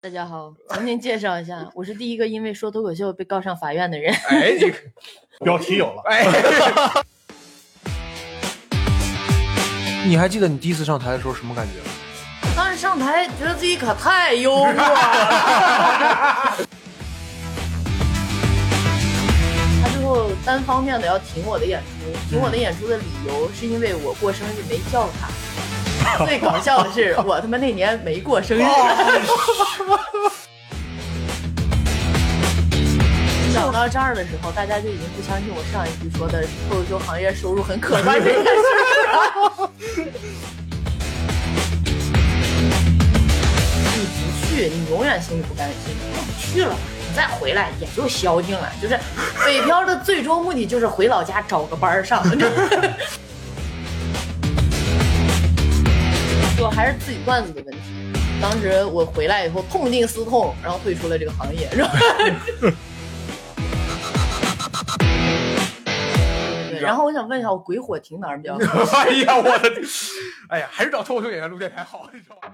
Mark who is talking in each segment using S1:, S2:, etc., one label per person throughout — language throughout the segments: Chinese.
S1: 大家好，重新介绍一下，我是第一个因为说脱口秀被告上法院的人。
S2: 哎，你
S3: 标题有了，
S2: 哎，你还记得你第一次上台的时候什么感觉吗？
S1: 当时上台觉得自己可太幽默了。他最后单方面的要停我的演出，停我的演出的理由是因为我过生日没叫他。最搞笑的是，我他妈那年没过生日。讲到这儿的时候，大家就已经不相信我上一句说的脱口秀行业收入很可观这件事了。你不去，你永远心里不甘心；你去了，你再回来也就消停了。就是北漂的最终目的就是回老家找个班上。就还是自己段子的问题。当时我回来以后痛定思痛，然后退出了这个行业，然后我想问一下，我鬼火停哪儿比较好？
S2: 哎呀，我的，哎呀，还是找脱口秀演员录电台好，你知道吗？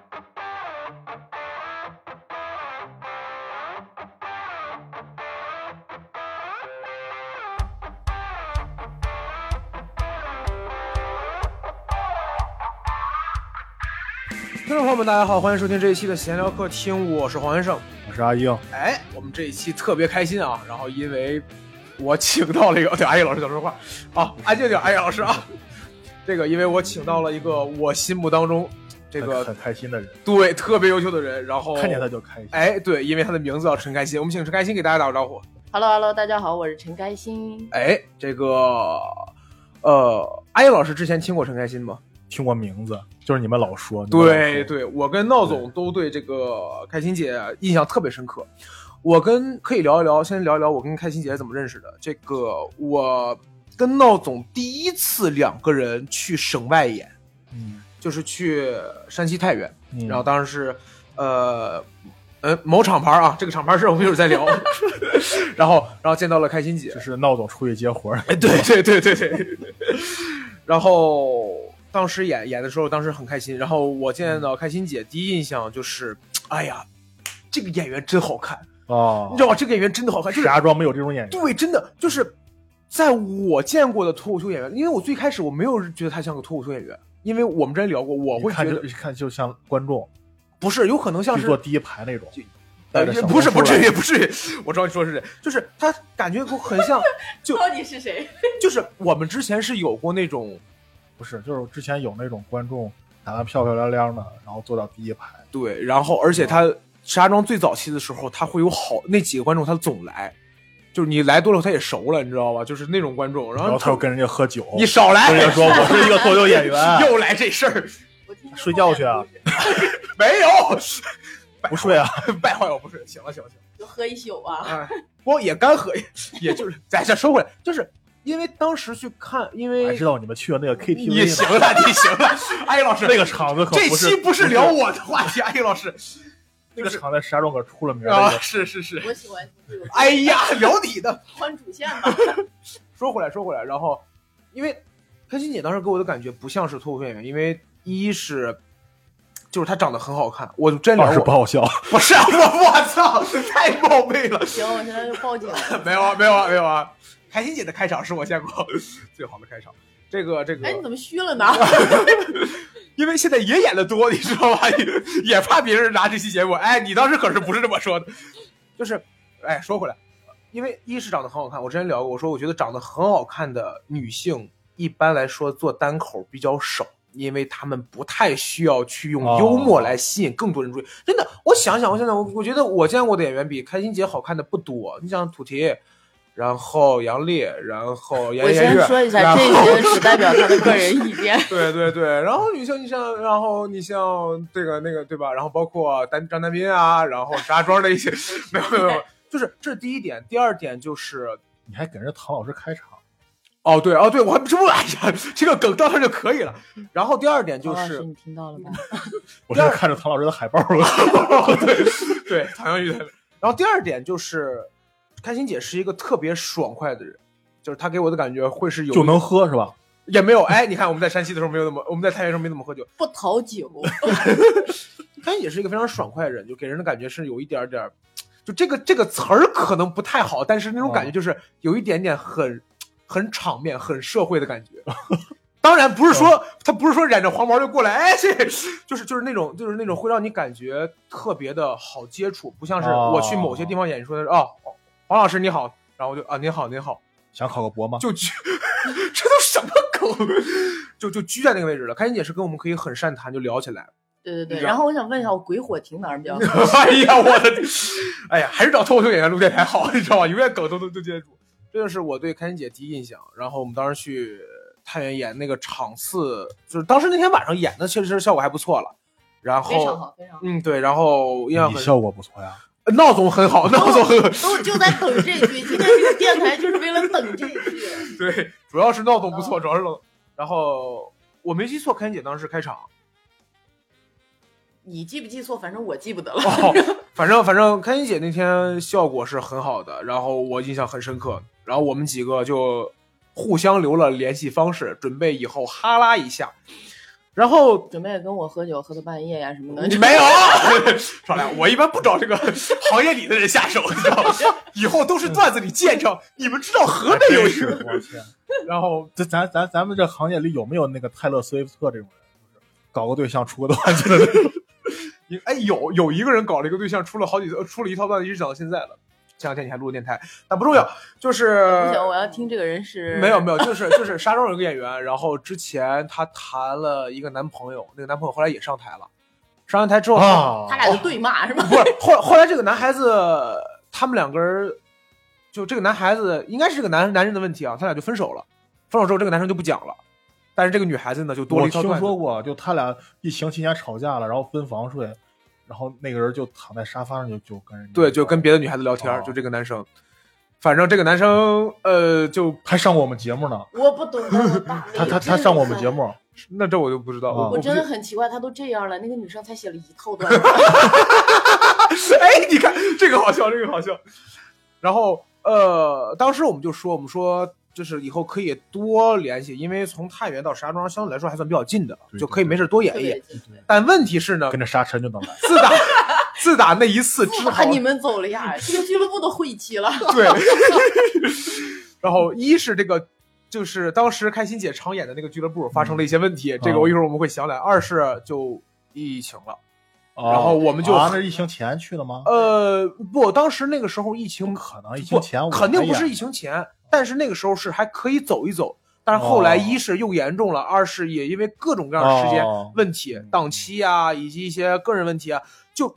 S2: 听众朋友们，大家好，欢迎收听这一期的闲聊客厅，我是黄先生。
S3: 我是阿英，
S2: 哎，我们这一期特别开心啊！然后因为我请到了一个，对阿英老师讲说话啊，安静点，阿英老师啊。这个因为我请到了一个我心目当中这个
S3: 很开心的人，
S2: 对特别优秀的人，然后
S3: 看见他就开心。
S2: 哎，对，因为他的名字叫陈开心，我们请陈开心给大家打个招呼。
S1: Hello Hello，大家好，我是陈开心。
S2: 哎，这个呃，阿英老师之前听过陈开心吗？
S3: 听过名字，就是你们老说，
S2: 对对，我跟闹总都对这个开心姐印象特别深刻。我跟可以聊一聊，先聊一聊我跟开心姐怎么认识的。这个我跟闹总第一次两个人去省外演，
S3: 嗯，
S2: 就是去山西太原，
S3: 嗯
S2: 然后当时是呃呃某厂牌啊，这个厂牌事儿我们一会儿再聊。然后然后见到了开心姐
S3: 就，是闹总出去接活儿，
S2: 哎，对对对对对。然后当时演演的时候，当时很开心。然后我见到开心姐，第一印象就是，哎呀，这个演员真好看，
S3: 哦
S2: 你知，道吗？这个演员真的好看，就是
S3: 石家庄没有这种演员，
S2: 对，真的就是在我见过的脱口秀演员，因为我最开始我没有觉得他像个脱口秀演员，因为我们之前聊过，我会觉得
S3: 看就像观众，
S2: 不是，有可能像
S3: 就是坐第一排那种，
S2: 呃不是不至于不至于，我知道你说的是谁，就是他感觉很像，就
S1: 到底是谁？
S2: 就是我们之前是有过那种
S3: 不是，就是之前有那种观众打扮漂漂亮亮的，然后坐到第一排，
S2: 对，然后而且他石家庄最早期的时候，他会有好那几个观众，他总来，就是你来多了他也熟了，你知道吧？就是那种观众，然后
S3: 然后他又跟人家喝酒，
S2: 你少来，
S3: 跟人家说我是一个脱口秀演员，
S2: 又来这事儿，
S3: 睡觉去啊
S2: 没有，
S3: 不睡啊，
S2: 败坏我不睡，行了行了行了，
S1: 就喝一宿啊。
S2: 哎，光也干喝，也就是咱这说回来，就是因为当时去看，因为
S3: 知道你们去了那个 KTV
S2: 你行了，你行了，阿 英老师，
S3: 那个场子可
S2: 这
S3: 不是
S2: 期不是聊我的话题，阿英老师，
S3: 那个场在石家庄可出了名
S2: 啊，是是是，
S1: 我喜欢这个
S2: 哎呀，聊你的。
S1: 换主线吧。
S2: 说回来，说回来，然后因为开心姐当时给我的感觉不像是脱口秀演员，因为一是就是她长得很好看，我真聊
S3: 是不好笑，
S2: 不是啊我我操，太冒昧了，
S1: 行，我现在就报警了。
S2: 没有啊没有啊没有啊，开心姐的开场是我见过 最好的开场，这个这个
S1: 哎，你怎么虚了呢？
S2: 因为现在也演的多，你知道吧？也 也怕别人拿这期节目，哎，你当时可是不是这么说的？就是，哎，说回来，因为一是长得很好看，我之前聊过，我说我觉得长得很好看的女性，一般来说做单口比较少，因为她们不太需要去用
S3: 哦
S2: 幽默来吸引更多人注意。真的，我想想，我想想，我我觉得我见过的演员比开心姐好看的不多。你像土提。然后杨丽，然后严
S1: 我，先说一下，这些只代表他的个人意见。
S2: 对对对，然后你像你像，然后你像这个那个对吧？然后包括丹张丹斌啊，然后石家庄的一些，没有没有没有，就是这是第一点。第二点就是，
S3: 你还给人家唐老师开场，
S2: 哦对哦对，我还这不哎呀，这个梗到这就可以了。然后第二点就是，
S1: 你听到了吗？
S3: 我在看着唐老师的海报了，
S2: 对对，唐小玉的。然后第二点就是，开心姐是一个特别爽快的人，就是她给我的感觉会是有
S3: 就能喝是吧？
S2: 也没有 哎，你看我们在山西的时候没有那么，我们在太原的时候没怎么喝酒，
S1: 不讨酒，
S2: 潘姐是一个非常爽快的人，就给人的感觉是有一点点，就这个这个词儿可能不太好，但是那种感觉就是有一点点很很场面、很社会的感觉。当然不是说他不是说染着黄毛就过来，哎，这就是就是那种就是那种会让你感觉特别的好接触，不像是
S3: 哦。
S2: 我去某些地方演出的哦，黄老师你好，然后我就啊你好你好，
S3: 想考个博吗？
S2: 就居，这都什么梗？就就居在那个位置了。开心姐是跟我们可以很善谈，就聊起来。
S1: 对对对。然后我想问一下，我鬼火停哪儿比较好？
S2: 哎呀，我的，哎呀，还是找脱口秀演员录电台好，你知道吧？永远梗都都都接得住。这就是我对开心姐第一印象。然后我们当时去太原演那个场次，就是当时那天晚上演的，确实效果还不错了。然后，
S1: 非常好，非常好。
S2: 嗯，对，然后印象很，
S3: 你效果不错呀。
S2: 闹总很好，闹总很好，
S1: 都就在等这句，今天这个电台就是为了等这句。
S2: 对，主要是闹总不错，主要是闹。然后我没记错，开心姐当时开场。
S1: 你记不记错？反正我记不得了。
S2: 哦，反正反正开心姐那天效果是很好的，然后我印象很深刻，然后我们几个就互相留了联系方式，准备以后哈拉一下。然后
S1: 准备跟我喝酒喝到半夜呀什么的。
S2: 你 没有，少来，我一般不找这个行业里的人下手，你知道吗？以后都是段子里见着，你们知道河北有一，个，
S3: 我天，
S2: 然后
S3: 这咱咱咱们这行业里有没有那个泰勒·斯威夫特这种人，就是搞个对象出个段子的那种？
S2: 你 哎有有一个人搞了一个对象，出了好几呃出了一套段子，一直讲到现在了。前两天你还录了电台，但不重要，就是
S1: 不行，我要听这个人是
S2: 没有没有，就是就是 沙庄有个演员，然后之前他谈了一个男朋友，那个男朋友后来也上台了，上完台之后，
S3: 啊
S1: 他俩就对骂是吗？
S2: 不是后后来这个男孩子，他们两个人，就这个男孩子应该是这个男男人的问题啊，他俩就分手了，分手之后这个男生就不讲了，但是这个女孩子呢就多了
S3: 我听
S2: 一套段子，
S3: 说过，就他俩疫情期间吵架了，然后分房睡，然后那个人就躺在沙发上就就跟人
S2: 对，就跟别的女孩子聊天，
S3: 哦
S2: 就这个男生，反正这个男生呃就
S3: 还上过我们节目呢，
S1: 我不懂
S3: 他他他上过我们节。目，
S2: 那这我就不知道，
S3: 啊
S2: 我
S1: 我真的很奇怪，他都这样了，那个女生才写了一套段子。
S2: 哎，你看这个好笑，这个好笑。然后呃，当时我们就说，我们说就是以后可以多联系，因为从太原到石家庄相对来说还算比较近的，
S3: 对
S2: 就可以没事多演一演。但问题是呢，
S3: 跟着沙尘就能来。
S2: 自打自打那一次之后，
S1: 你们走了呀，这个俱乐部都晦气了。
S2: 对，然后一是这个。就是当时开心姐常演的那个俱乐部发生了一些问题，这个我一会儿我们会详来。二是就疫情了，然后我们就
S3: 啊，那是疫情前去的吗？
S2: 呃，不，当时那个时候疫情
S3: 不可能，疫情前
S2: 肯定不是疫情前，但是那个时候是还可以走一走。但是后来
S3: 哦
S2: 一是又严重了，二是也因为各种各样的时间
S3: 哦
S2: 问题、
S3: 嗯
S2: 档期啊，以及一些个人问题啊，就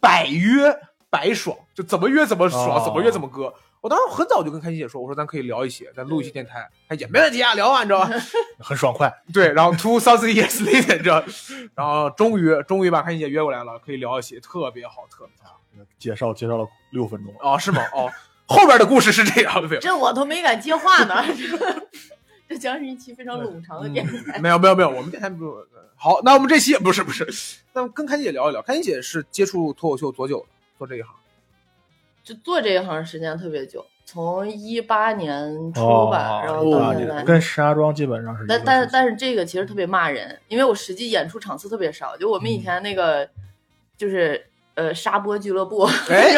S2: 百约百爽，就怎么约怎么爽，
S3: 哦
S2: 怎么约怎么割。我当时很早就跟开心姐说，我说咱可以聊一些，咱录一期电台，哎也没问题啊，聊啊，你知道吧？
S3: 很爽快。
S2: 对，然后 two thousand years later，你知道，然后终于终于把开心姐约过来了，可以聊一些，特别好，特别好。
S3: 介绍介绍了六分钟，
S2: 哦，是吗？哦，后边的故事是这样的，
S1: 这我都没敢接话呢。这 这将是一期非常冗长的电台。
S2: 没有没有没有，我们电台不好。那我们这期也不是不是，那跟开心姐聊一聊。开心姐是接触脱口秀多久了？做这一行？
S1: 就做这一行时间特别久，从一八年初
S3: 哦
S1: 吧，然后
S2: 哦
S1: 到现在。
S3: 跟石家庄基本上是
S1: 但但但是这个其实特别骂人，因为我实际演出场次特别少。就我们以前那个，就是呃沙波俱乐部，
S2: 哎，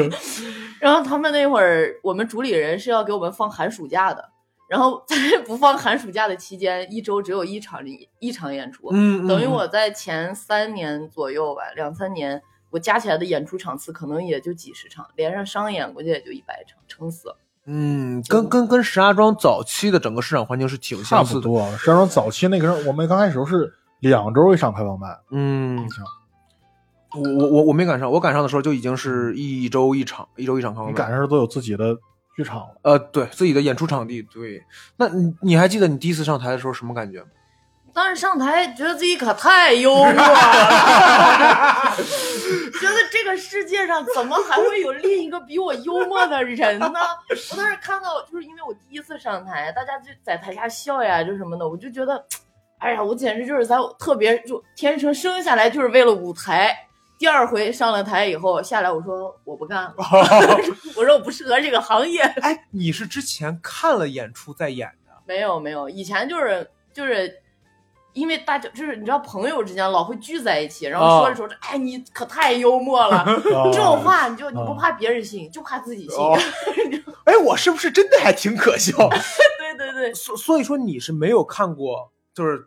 S1: 然后他们那会儿，我们主理人是要给我们放寒暑假的，然后在 不放寒暑假的期间，一周只有一场一场演出，
S2: 嗯，
S1: 等于我在前三年左右吧，两三年，我加起来的演出场次可能也就几十场，连上商演估计也就一百场，撑死了。
S2: 嗯，跟跟跟石家庄早期的整个市场环境是挺
S3: 差
S2: 相似的。
S3: 不多。石家庄早期那个时候，我们刚开始时候是两周一场开放麦，
S2: 嗯我我我我没赶上，我赶上的时候就已经是一周一场，一周一场开放麦。
S3: 你赶上都有自己的剧场了。
S2: 呃，对自己的演出场地，对。那你你还记得你第一次上台的时候什么感觉吗？
S1: 当时上台觉得自己可太幽默了，觉得这个世界上怎么还会有另一个比我幽默的人呢？我当时看到，就是因为我第一次上台，大家就在台下笑呀，就什么的，我就觉得，哎呀，我简直就是在特别就天生生下来就是为了舞台。第二回上了台以后下来，我说我不干了，我说我不适合这个行业。
S2: 哎，你是之前看了演出再演的？
S1: 没有没有，以前就是就是因为大家就是你知道朋友之间老会聚在一起，然后说着说着，哎，你可太幽默了，
S3: 哦。
S1: 这种话你就你不
S3: 哦
S1: 怕别人信，就怕自己信。
S2: 哦。哎，我是不是真的还挺可笑？
S1: 对对对，
S2: 所所以说你是没有看过就是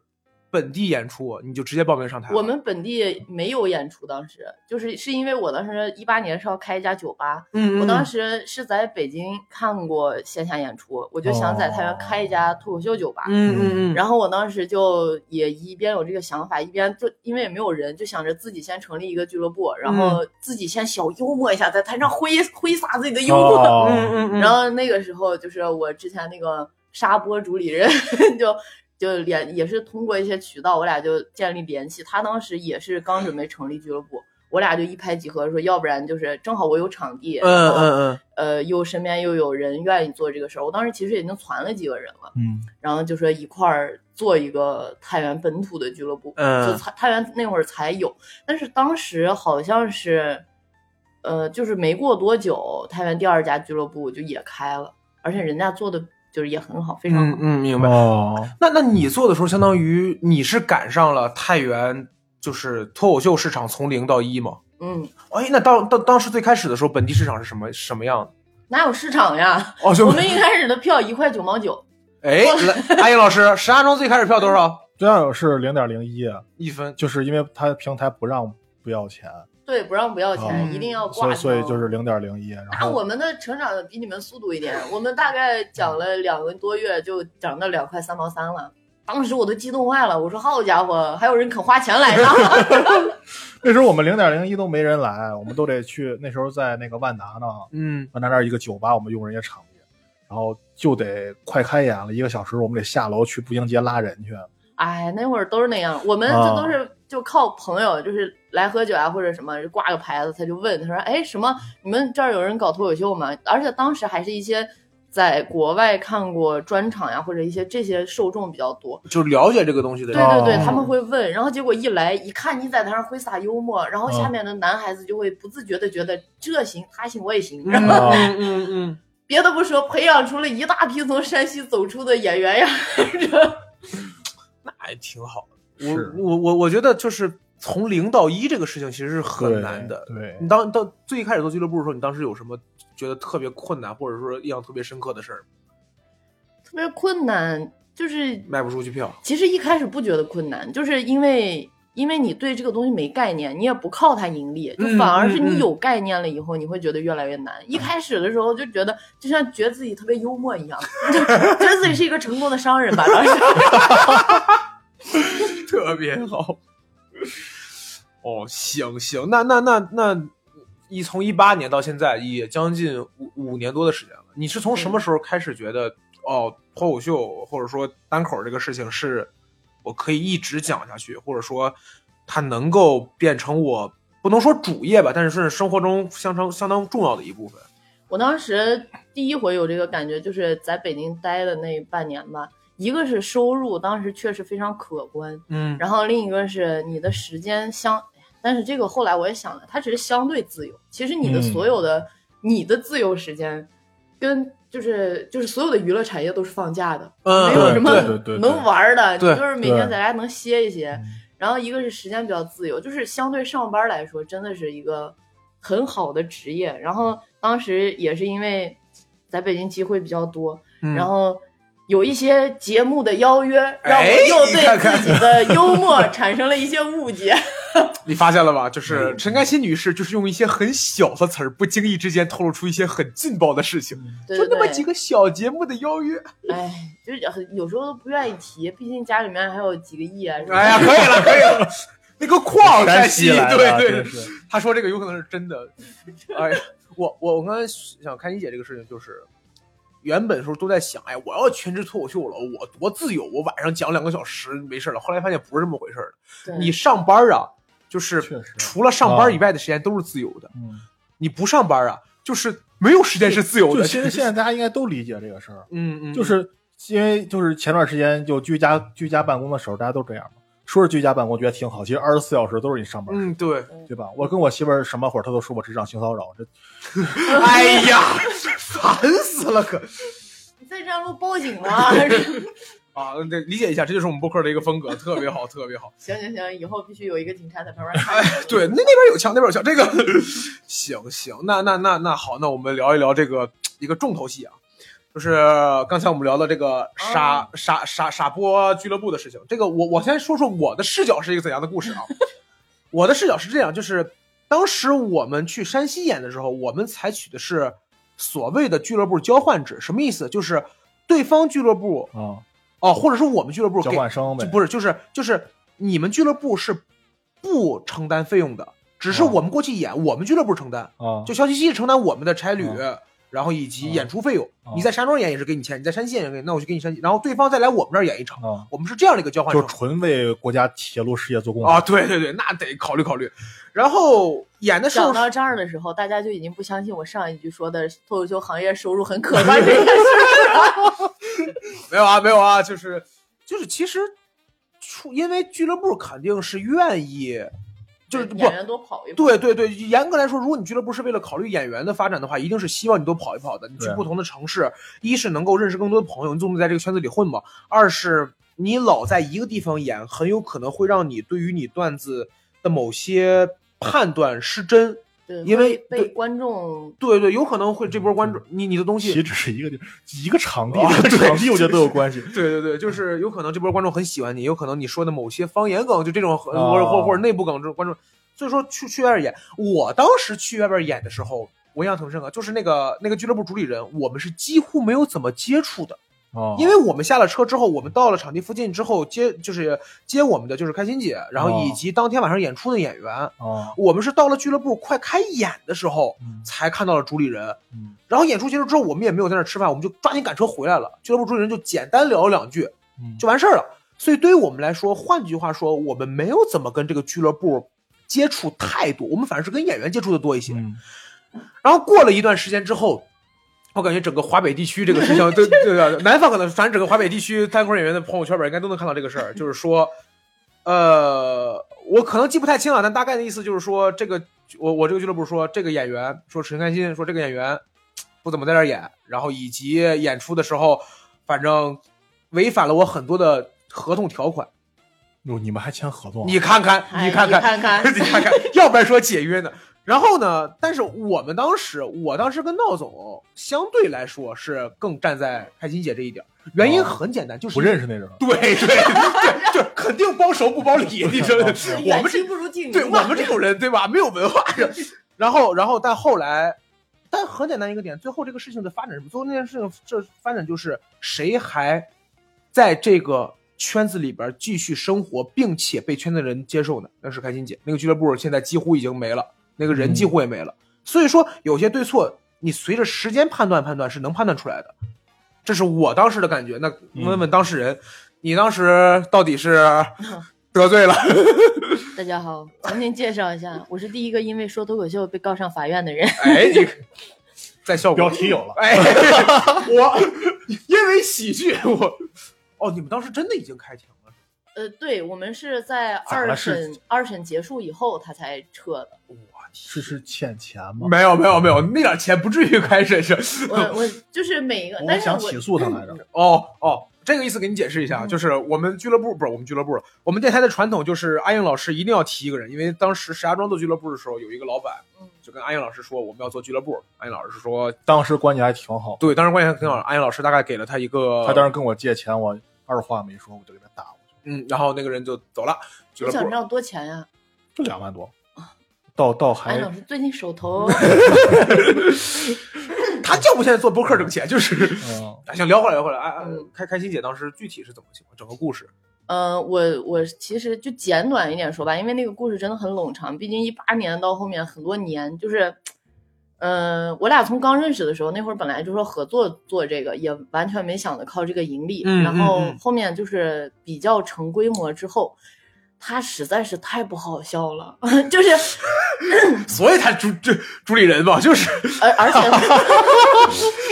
S2: 本地演出，你就直接报名上台了？
S1: 我们本地没有演出，当时就是是因为我当时一八年是要开一家酒吧，
S2: 嗯，嗯
S1: 我当时是在北京看过线下演出，我就想在太原开一家脱口秀酒吧。
S2: 嗯嗯嗯，
S1: 然后我当时就也一边有这个想法，一边就因为也没有人，就想着自己先成立一个俱乐部，然后自己先小幽默一下，在台上挥挥洒自己的幽默。
S3: 哦
S2: 嗯嗯嗯，
S1: 然后那个时候就是我之前那个沙波主理人 就就联也是通过一些渠道，我俩就建立联系。他当时也是刚准备成立俱乐部，我俩就一拍即合，说要不然就是正好我有场地，
S2: 嗯嗯嗯，
S1: 呃又身边又有人愿意做这个事儿。我当时其实已经攒了几个人了，
S3: 嗯
S1: 然后就说一块儿做一个太原本土的俱乐部，
S2: 嗯
S1: 就太太原那会儿才有，但是当时好像是，呃，就是没过多久，太原第二家俱乐部就也开了，而且人家做的就是也很好，非常好。
S2: 嗯嗯，明白。
S3: 哦，
S2: 那那你做的时候，相当于你是赶上了太原就是脱口秀市场从零到一吗？
S1: 嗯，
S2: 哎，那当当当时最开始的时候，本地市场是什么什么样的？
S1: 哪有市场呀？
S2: 哦，就
S1: 我们一开始的票一块九毛九，
S2: 哎，来，阿英老师，石家庄最开始票多少？
S3: 最开始是零点零一，
S2: 一分。
S3: 就是因为他平台不让不要钱，
S1: 对，不让不要钱，
S3: 哦
S1: 一定要挂
S3: 所以。所以就是零点零一。然后
S1: 那我们的成长比你们速度一点，我们大概讲了两个多月就涨到两块三毛三了。当时我都激动坏了，我说好家伙，还有人肯花钱来着。
S3: 那时候我们零点零一都没人来，我们都得去。那时候在那个万达呢，
S2: 嗯，
S3: 万达那儿一个酒吧，我们用人家场地，然后就得快开演了一个小时，我们得下楼去步行街拉人去。
S1: 哎，那会儿都是那样，我们
S3: 啊
S1: 这都是就靠朋友，就是来喝酒啊或者什么，挂个牌子，他就问他说，哎，什么你们这儿有人搞脱口秀吗？而且当时还是一些在国外看过专场呀，或者一些这些受众比较多。
S2: 就了解这个东西的
S1: 对
S2: 人。
S1: 对对，
S3: 对
S1: 他们会问，然后结果一来一看你在台上挥洒幽默，然后下面的男孩子就会不自觉的觉得这行他行我也行，然后
S2: 嗯嗯嗯，
S1: 别的不说，培养出了一大批从山西走出的演员呀。这
S2: 那还挺好我我我我觉得就是从零到一这个事情其实是很难的。
S3: 对
S2: 你当到最一开始做俱乐部的时候，你当时有什么觉得特别困难，或者说印象特别深刻的事儿？
S1: 特别困难，就是
S2: 卖不出去票。
S1: 其实一开始不觉得困难，就是因为因为你对这个东西没概念，你也不靠它盈利，就
S2: 嗯
S1: 反而是你有概念了以后，你会觉得越来越难。一开始的时候就觉得就像觉得自己特别幽默一样，就觉得自己是一个成功的商人吧，当时。
S2: 特别好。哦，行行，那那那那，一从一八年到现在也将近五五年多的时间了。你是从什么时候开始觉得，哦，脱口秀或者说单口这个事情是我可以一直讲下去，或者说它能够变成我不能说主业吧，但是是生活中相当相当重要的一部分。
S1: 我当时第一回有这个感觉，就是在北京待的那半年吧。一个是收入，当时确实非常可观，
S2: 嗯
S1: 然后另一个是你的时间相，但是这个后来我也想了，它只是相对自由。其实你的
S3: 嗯
S1: 所有的、你的自由时间，跟就是就是所有的娱乐产业都是放假的，
S2: 嗯
S1: 没有什么能玩的，
S2: 对
S1: 你就是每天在家能歇一歇。
S3: 嗯
S1: 然后一个是时间比较自由，就是相对上班来说，真的是一个很好的职业。然后当时也是因为在北京机会比较多，
S2: 嗯
S1: 然后有一些节目的邀约，让我
S2: 哎
S1: 又对自己的幽默 产生了一些误解。
S2: 你发现了吧？就是陈甘欣女士，就是用一些很小的词儿，不经意之间透露出一些很劲爆的事情，
S1: 对对对，
S2: 就那么几个小节目的邀约。
S1: 哎，就是很有时候都不愿意提，毕竟家里面还有几个亿啊。什么的
S2: 哎呀，可以了，可以了，那个矿山西，对对 他说这个有可能是真的。哎呀，我我我刚才想看一姐这个事情，就是原本时候都在想，哎，我要全职脱口秀了，我多自由，我晚上讲两个小时没事了。后来发现不是这么回事儿你上班啊，就是除了上班以外的时间都是自由的。
S3: 嗯，
S2: 你不上班啊，就是没有时间是自由的。
S3: 就其实现在大家应该都理解这个事儿，
S2: 嗯嗯，
S3: 就是因为就是前段时间就居家居家办公的时候，大家都这样嘛。说是居家办公，觉得挺好，其实二十四小时都是你上班，
S2: 嗯对，
S3: 对吧？我跟我媳妇儿什么会儿，她都说我职场性骚扰，这
S2: 哎呀，烦死了可。
S1: 你再这样录报警了。
S2: 啊，得理解一下，这就是我们播客的一个风格，特别好，特别好。
S1: 行行行，以后必须有一个警察在旁边看着。
S2: 哎对，那那边有枪，那边有枪。这个行行，那那那那好，那我们聊一聊这个一个重头戏啊，就是刚才我们聊的这个傻、傻傻傻波俱乐部的事情。这个我我先说说我的视角是一个怎样的故事啊？我的视角是这样，就是当时我们去山西演的时候，我们采取的是所谓的俱乐部交换制，什么意思？就是对方俱乐部
S3: 啊，
S2: 哦，或者说我们俱乐部
S3: 交
S2: 给
S3: 换生呗
S2: 就，不是，就是就是你们俱乐部是不承担费用的，只是
S3: 哦
S2: 我们过去演，我们俱乐部承担，
S3: 啊，
S2: 就肖七七承担我们的差旅，
S3: 哦
S2: 然后以及
S3: 哦
S2: 演出费用。
S3: 哦
S2: 你在山庄演也是给你钱，你在山西演也给你，那我就给你山西，然后对方再来我们这儿演一场，
S3: 啊，
S2: 我们是这样的一个交换
S3: 就。纯为国家铁路事业做贡献啊，
S2: 对对对，那得考虑考虑。然后演的时候
S1: 讲到这儿的时候，大家就已经不相信我上一句说的脱口秀行业收入很可观这件事儿了。
S2: 没有啊，没有啊，就是就是其实出，因为俱乐部肯定是愿意，就是不
S1: 演员多跑一跑。
S2: 对对对，严格来说，如果你俱乐部是为了考虑演员的发展的话，一定是希望你多跑一跑的。你去不同的城市，一是能够认识更多的朋友，你总得在这个圈子里混吧；二是你老在一个地方演，很有可能会让你对于你段子的某些判断失真。
S1: 对，
S2: 因为
S1: 被观众
S2: 对对，有可能会这波观众，你你的东西
S3: 岂止是一个地一个场地，
S2: 啊
S3: 这个场地我觉得都有关系。
S2: 对对对，就是有可能这波观众很喜欢你，有可能你说的某些方言梗，就这种或或或者内部梗，这种观众，所以说去去外边演。我当时去外边演的时候，我印象挺深刻，就是那个那个俱乐部主理人，我们是几乎没有怎么接触的，
S3: 哦，
S2: 因为我们下了车之后，我们到了场地附近之后接就是接我们的就是开心姐，然后
S3: 哦
S2: 以及当天晚上演出的演员，
S3: 哦，
S2: 我们是到了俱乐部快开演的时候
S3: 嗯
S2: 才看到了主理人。
S3: 嗯
S2: 然后演出结束之后，我们也没有在那吃饭，我们就抓紧赶车回来了。俱乐部主理人就简单聊了两句，
S3: 嗯，
S2: 就完事儿了。所以对于我们来说，换句话说，我们没有怎么跟这个俱乐部接触太多，我们反而是跟演员接触的多一些。
S3: 嗯
S2: 然后过了一段时间之后，我感觉整个华北地区这个事情，对对对，南方可能反正整个华北地区单口演员的朋友圈里边应该都能看到这个事儿，就是说，呃，我可能记不太清了，但大概的意思就是说，这个我我这个俱乐部说这个演员说陈开心说这个演员不怎么在这儿演，然后以及演出的时候，反正违反了我很多的合同条款。
S3: 哟，你们还签合同啊？
S2: 你看看，
S1: 哎
S2: 你看看，
S1: 你看看
S2: 你看看，要不然说解约呢。然后呢，但是我们当时，我当时跟闹总相对来说是更站在开心姐这一点儿，原因
S3: 哦
S2: 很简单，就是
S3: 不认识那人。
S2: 对对对，就 肯定包熟不包里，你知道吗？我们这
S1: 不如近
S2: 对我们这种人对吧，没有文化。然后，然后，但后来，但很简单一个点，最后这个事情的发展什么？最后那件事情这发展就是谁还在这个圈子里边继续生活，并且被圈子人接受呢？那是开心姐，那个俱乐部现在几乎已经没了，那个人几乎也没了。所以说，有些对错，你随着时间判断判断是能判断出来的。这是我当时的感觉。那问问当事人，你当时到底是 得罪了？
S1: 大家好，重新介绍一下，我是第一个因为说脱口秀被告上法院的人。
S2: 哎，你 在效果
S3: 标题有了
S2: 哎，我因为喜剧，我哦，你们当时真的已经开庭了？
S1: 呃，对我们是在二审二审结束以后他才撤的。
S2: 我
S3: 是是欠钱吗？
S2: 没有没有没有，那点钱不至于开始是。
S1: 我我就是每一个，
S3: 我
S1: 但是我
S3: 想起诉他来着。
S2: 哦哦，这个意思给你解释一下，
S1: 嗯
S2: 就是我们俱乐部不是我们俱乐部，我们电台的传统就是阿英老师一定要提一个人，因为当时石家庄做俱乐部的时候，有一个老板
S1: 嗯
S2: 就跟阿英老师说我们要做俱乐部，阿英老师说
S3: 当时关系还挺好，
S2: 对，当时关系还挺好，阿英老师大概给了他一个，
S3: 他当时跟我借钱，我二话没说，我就给他打过去，
S2: 嗯，然后那个人就走了，俱乐部
S1: 我想知道多钱呀、
S3: 就两万多，到到还
S1: 哎老师最近手头
S2: 他就不现在做播客挣钱，就是。
S3: 嗯
S2: 啊，行，聊回来，聊回来。哎，哎
S1: 嗯
S2: 开开心姐当时具体是怎么情况？整个故事。
S1: 呃，我我其实就简短一点说吧，因为那个故事真的很冗长，毕竟一八年到后面很多年，就是，呃，我俩从刚认识的时候，那会儿本来就说合作做这个，也完全没想着靠这个盈利，
S2: 嗯
S1: 然后
S2: 嗯嗯
S1: 后面就是比较成规模之后。他实在是太不好笑了，就是，
S2: 所以他主这主理人嘛，就是
S1: 而而且，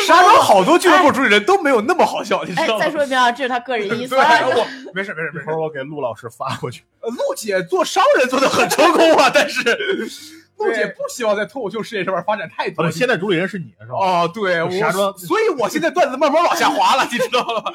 S2: 石家庄好多俱乐部主理人都没有那么好笑，你知
S1: 哎
S2: 道，吗？
S1: 再说一遍啊，这是他个人意思
S2: 对，
S1: 啊。
S2: 我没事没事没事
S3: 一会。儿我给陆老师发过去。
S2: 呃陆姐做商人做的很成功啊，但是 陆姐不希望在脱口秀事业上面发展太多。
S3: 哦，现在主理人是你是吧？
S2: 哦，对，我
S3: 石家庄
S2: 所以我现在段子慢慢往下滑了，你知道了吧？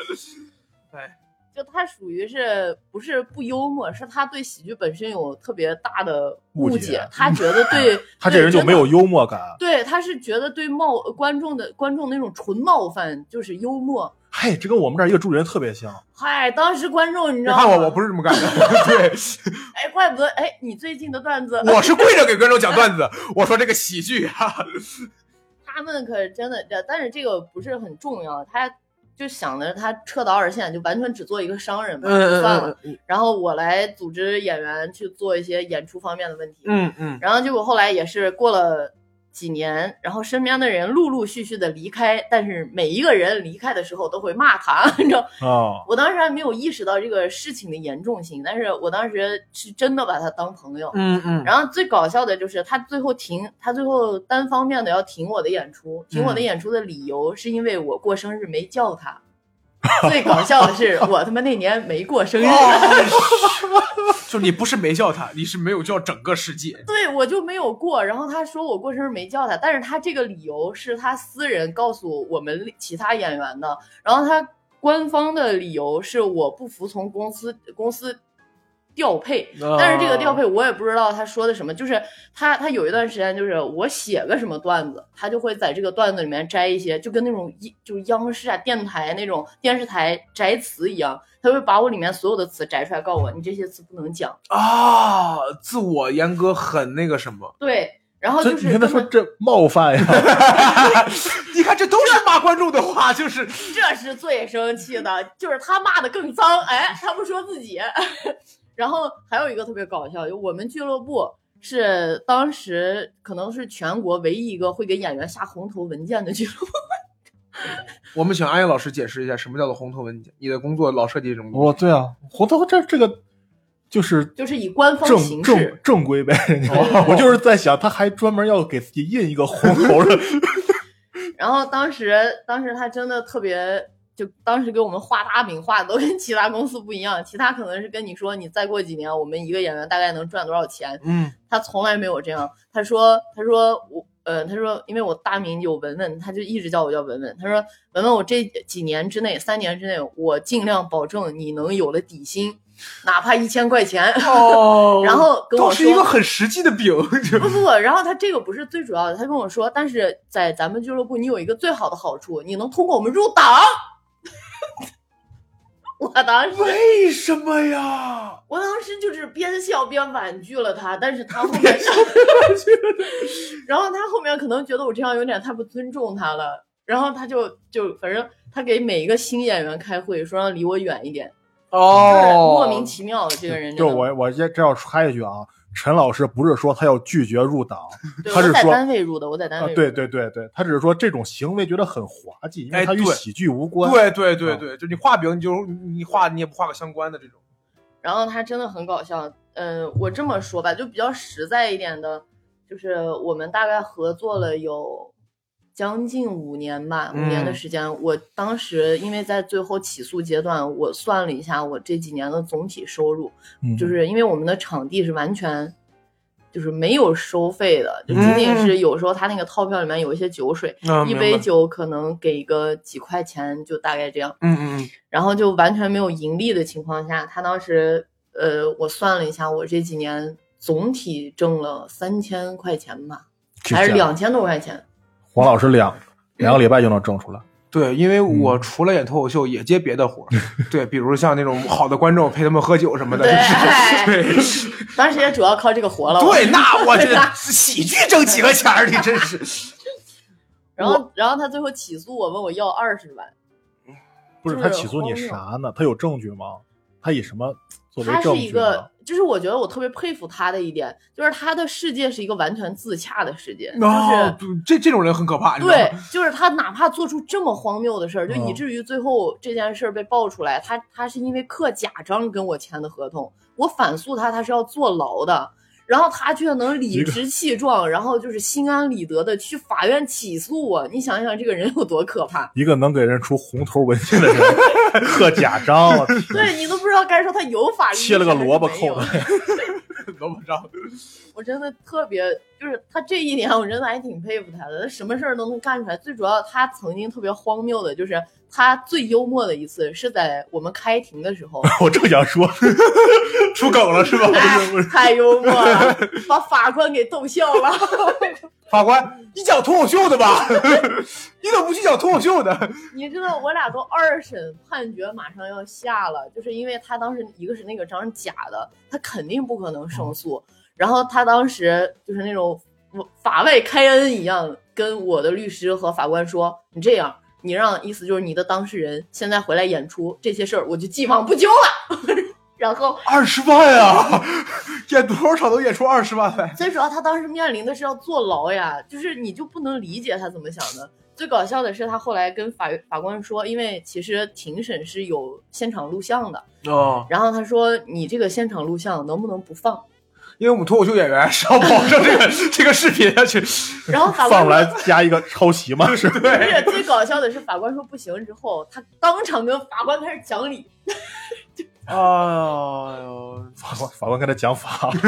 S2: 哎，
S1: 就他属于是不是不幽默，是他对喜剧本身有特别大的误
S3: 误解
S1: 他觉得对
S3: 他这人就没有。幽默感。
S1: 对，他是觉得对冒观众的观众那种纯冒犯就是幽默。
S3: 嘿，这跟我们这儿一个主持人特别像。
S1: 嗨，当时观众你知道吗？
S2: 看我，我不是这么干的。对，
S1: 哎，怪不得哎，你最近的段子，
S2: 我是跪着给观众讲段子。我说这个喜剧啊，
S1: 他们可真的，这但是这个不是很重要，他就想着他撤到二线，就完全只做一个商人嘛，
S2: 就
S1: 算了。
S2: 嗯
S1: 然后我来组织演员去做一些演出方面的问题，
S2: 嗯嗯，
S1: 然后结果后来也是过了几年，然后身边的人陆陆续续的离开，但是每一个人离开的时候都会骂他，你知道。
S3: 哦，
S1: 我当时还没有意识到这个事情的严重性，但是我当时是真的把他当朋友。
S2: 嗯嗯，
S1: 然后最搞笑的就是他最后停，他最后单方面的要停我的演出，停我的演出的理由是因为我过生日没叫他。最搞笑的是 我他妈那年没过生日，
S2: 就你不是没叫他，你是没有叫整个世界。
S1: 对我就没有过。然后他说我过生日没叫他，但是他这个理由是他私人告诉我们其他演员的，然后他官方的理由是我不服从公司公司调配，但是这个调配我也不知道他说的什么，就是他他有一段时间就是我写个什么段子，他就会在这个段子里面摘一些，就跟那种一就央视啊电台那种电视台摘词一样，他会把我里面所有的词摘出来，告诉我你这些词不能讲。
S2: 啊，自我阉割很那个什么。
S1: 对，然后就是
S3: 你跟他说这冒犯呀？
S2: 你看，这都是骂观众的话，就是
S1: 这是最生气的，就是他骂的更脏，哎，他不说自己。然后还有一个特别搞笑，就我们俱乐部是当时可能是全国唯一一个会给演员下红头文件的俱乐部。
S2: 我们请安逸老师解释一下什么叫做红头文件。你的工作老设计这种东西。
S3: 我对啊，红头这这个就是
S1: 就是以官方
S3: 正正
S1: 形式，
S3: 正规呗。
S2: 哦
S3: 我就是在想，他还专门要给自己印一个红头的。
S1: 然后当时当时他真的特别，就当时给我们画大饼画的都跟其他公司不一样，其他可能是跟你说你再过几年我们一个演员大概能赚多少钱，
S2: 嗯
S1: 他从来没有这样。他说，他说我，呃，他说，因为我大名有文文，他就一直叫我叫文文。他说，文文，我这几年之内，三年之内，我尽量保证你能有了底薪，哪怕一千块钱。
S2: 哦
S1: 然后跟我
S2: 倒是一个
S1: 说，
S2: 很实际的饼。
S1: 不不不，然后他这个不是最主要的，他跟我说，但是在咱们俱乐部，你有一个最好的好处，你能通过我们入党。我当时，
S2: 为什么呀？
S1: 我当时就是边笑边婉拒了他，但是他后面，然后他后面可能觉得我这样有点太不尊重他了，然后他就就反正他给每一个新演员开会，说让离我远一点，就是
S2: 哦，
S1: 莫名其妙的这个人。
S3: 就我我这这要插一句啊，陈老师不是说他要拒绝入党，他是说
S1: 单位入的，我在单位，入
S3: 啊对。对对对，他只是说这种行为觉得很滑稽，因为他与喜剧无关。
S2: 对对对
S3: 啊
S2: 对，就你画饼，你就你画你也不画个相关的这种。
S1: 然后他真的很搞笑。嗯、我这么说吧，就比较实在一点的，就是我们大概合作了有将近五年吧，五年的
S2: 嗯
S1: 时间。我当时因为在最后起诉阶段，我算了一下我这几年的总体收入，
S3: 嗯，
S1: 就是因为我们的场地是完全。就是没有收费的，就仅仅是有时候他那个套票里面有一些酒水，一杯酒可能给个几块钱，就大概这样。
S2: 嗯嗯嗯，
S1: 然后就完全没有盈利的情况下，他当时呃，我算了一下，我这几年总体挣了三千块钱吧，还是两千多块钱。
S3: 黄老师两两个礼拜就能挣出来。
S2: 对，因为
S3: 嗯
S2: 我除了演脱口秀，也接别的活儿。对，比如像那种好的观众陪他们喝酒什么的。
S1: 对
S2: 对
S1: 当时也主要靠这个活了。
S2: 对，那我这喜剧挣几个钱儿，你真是。
S1: 然后然后他最后起诉我，问我要二十万。
S3: 不是他起诉你啥呢？他有证据吗？他以什么
S1: 他是一个？，就是我觉得我特别佩服他的一点，就是他的世界是一个完全自洽的世界，就是。
S2: 哦，这这种人很可怕，
S1: 对？，就是他哪怕做出这么荒谬的事儿，就以
S3: 嗯
S1: 至于最后这件事儿被爆出来，他他是因为刻假章跟我签的合同，我反诉他，他是要坐牢的，然后他却能理直气壮，然后就是心安理得的去法院起诉我，你想想这个人有多可怕？
S3: 一个能给人出红头文件的人 刻假章，了
S1: 对你都不知道该说他有法律，
S3: 切了个萝卜扣的。
S2: 萝卜章。
S1: 我真的特别，就是他这一点，我真的还挺佩服他的。他什么事儿都能干出来。最主要，他曾经特别荒谬的，就是他最幽默的一次是在我们开庭的时候，
S3: 我正想说，
S2: 出梗了是吧？
S1: 哎，太幽默了，把法官给逗笑了。
S2: 法官，你讲脱口秀的吧？你怎么不去讲脱口秀的？
S1: 你知道我俩都二审判决马上要下了，就是因为他当时一个是那个章是假的，他肯定不可能胜诉。然后他当时就是那种法外开恩一样，跟我的律师和法官说：“你这样，你让意思就是你的当事人现在回来演出这些事儿，我就既往不咎了。”然后
S2: 二十万啊，演多少场都演出二十万呗。
S1: 最主要他当时面临的是要坐牢呀，就是你就不能理解他怎么想的。最搞笑的是他后来跟法法官说，因为其实庭审是有现场录像的
S2: 哦，
S1: 然后他说你这个现场录像能不能不放？
S2: 因为我们脱口秀演员是要保证这个这个视频下去。
S1: 然后法官
S3: 放来加一个抄袭嘛，是
S1: 不是最搞笑的是法官说不行之后，他当场跟法官开始讲理。
S2: 哎呦，
S3: 法官法官跟他讲法，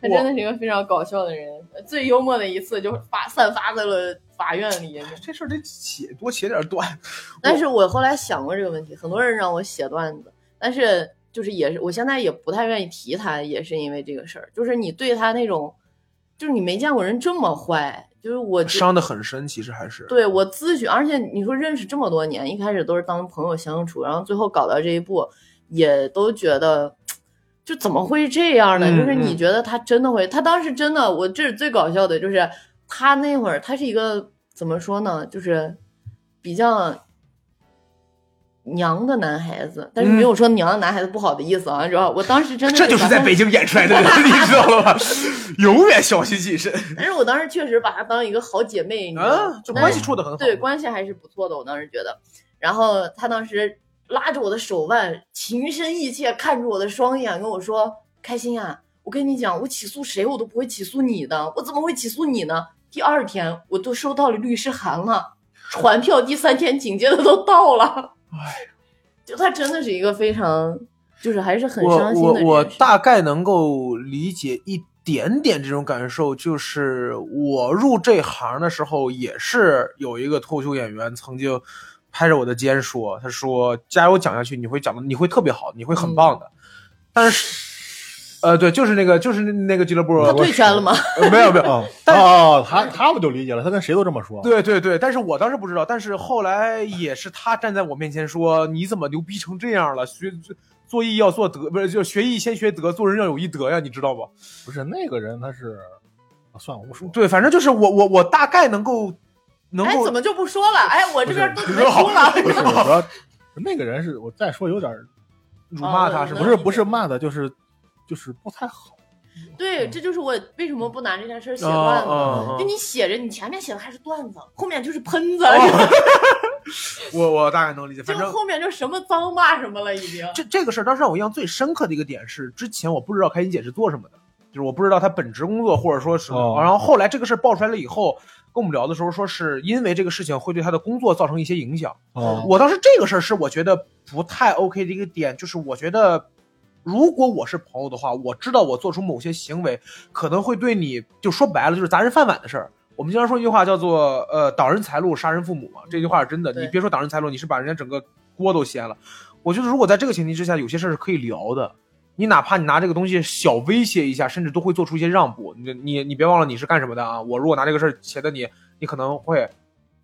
S1: 他真的是一个非常搞笑的人。最幽默的一次就发散发在了法院里。
S2: 这事儿得写多写点段。
S1: 但是我后来想过这个问题，很多人让我写段子，但是就是也是我现在也不太愿意提他，也是因为这个事儿。就是你对他那种，就是你没见过人这么坏。就是我
S2: 伤的很深，其实还是
S1: 对我咨询，而且你说认识这么多年，一开始都是当朋友相处，然后最后搞到这一步，也都觉得就怎么会这样呢？就是你觉得他真的会？他当时真的，我这是最搞笑的，就是他那会儿他是一个怎么说呢？就是比较。娘的男孩子，但是没有说娘的男孩子不好的意思啊，主要我当时真的
S2: 这就是在北京演出来的人，你知道了吧？永远小心谨慎。
S1: 但是我当时确实把她当一个好姐妹，
S2: 啊，就关系处的很好，
S1: 对，关系还是不错的。我当时觉得，然后他当时拉着我的手腕，情深意切看着我的双眼，跟我说：“开心呀，我跟你讲，我起诉谁我都不会起诉你的，我怎么会起诉你呢？”第二天我都收到了律师函了，传票第三天紧接着都到了。
S2: 哎，
S1: 就他真的是一个非常，就是还是很伤心
S2: 的人。我我大概能够理解一点点这种感受，就是我入这行的时候，也是有一个脱口秀演员曾经拍着我的肩说：“他说加油讲下去，你会讲的，你会特别好，你会很棒的。”但是。呃，对，就是那个，就是那个俱乐部。
S1: 他退圈了吗？
S2: 没有，没有。
S3: 哦，哦他他们就理解了，他跟谁都这么说。
S2: 对对对，但是我当时不知道，但是后来也是他站在我面前说：“你怎么牛逼成这样了？学做艺要做德，不是就学艺先学德，做人要有一德呀，你知道不？”
S3: 不是那个人，他是，算了，我不说。
S2: 对，反正就是我我我大概能够能够。
S1: 哎，怎么就不说了？哎，我这边都结束了。
S3: 不是，我说那个人是我再说有点
S2: 辱骂他，是
S3: 不是？不是骂的，就是。就是不太好，
S1: 对，这就是我为什么不拿这件事写段子。就你写着，你前面写的还是段子，后面就是喷子。
S2: 我我大概能理解，反正
S1: 后面就什么脏骂什么了，已经。
S2: 这这个事儿当时让我印象最深刻的一个点是，之前我不知道开心姐是做什么的，就是我不知道她本职工作或者说是，然后后来这个事儿爆出来了以后，跟我们聊的时候说是因为这个事情会对他的工作造成一些影响。我当时这个事儿是我觉得不太 OK 的一个点，就是我觉得。如果我是朋友的话，我知道我做出某些行为可能会对你，就说白了就是砸人饭碗的事儿。我们经常说一句话叫做“呃，挡人财路，杀人父母”嘛，这句话是真的。你别说挡人财路，你是把人家整个锅都掀了。我觉得如果在这个前提之下，有些事儿是可以聊的。你哪怕你拿这个东西小威胁一下，甚至都会做出一些让步。你你你别忘了你是干什么的啊？我如果拿这个事儿挟的你，你可能会，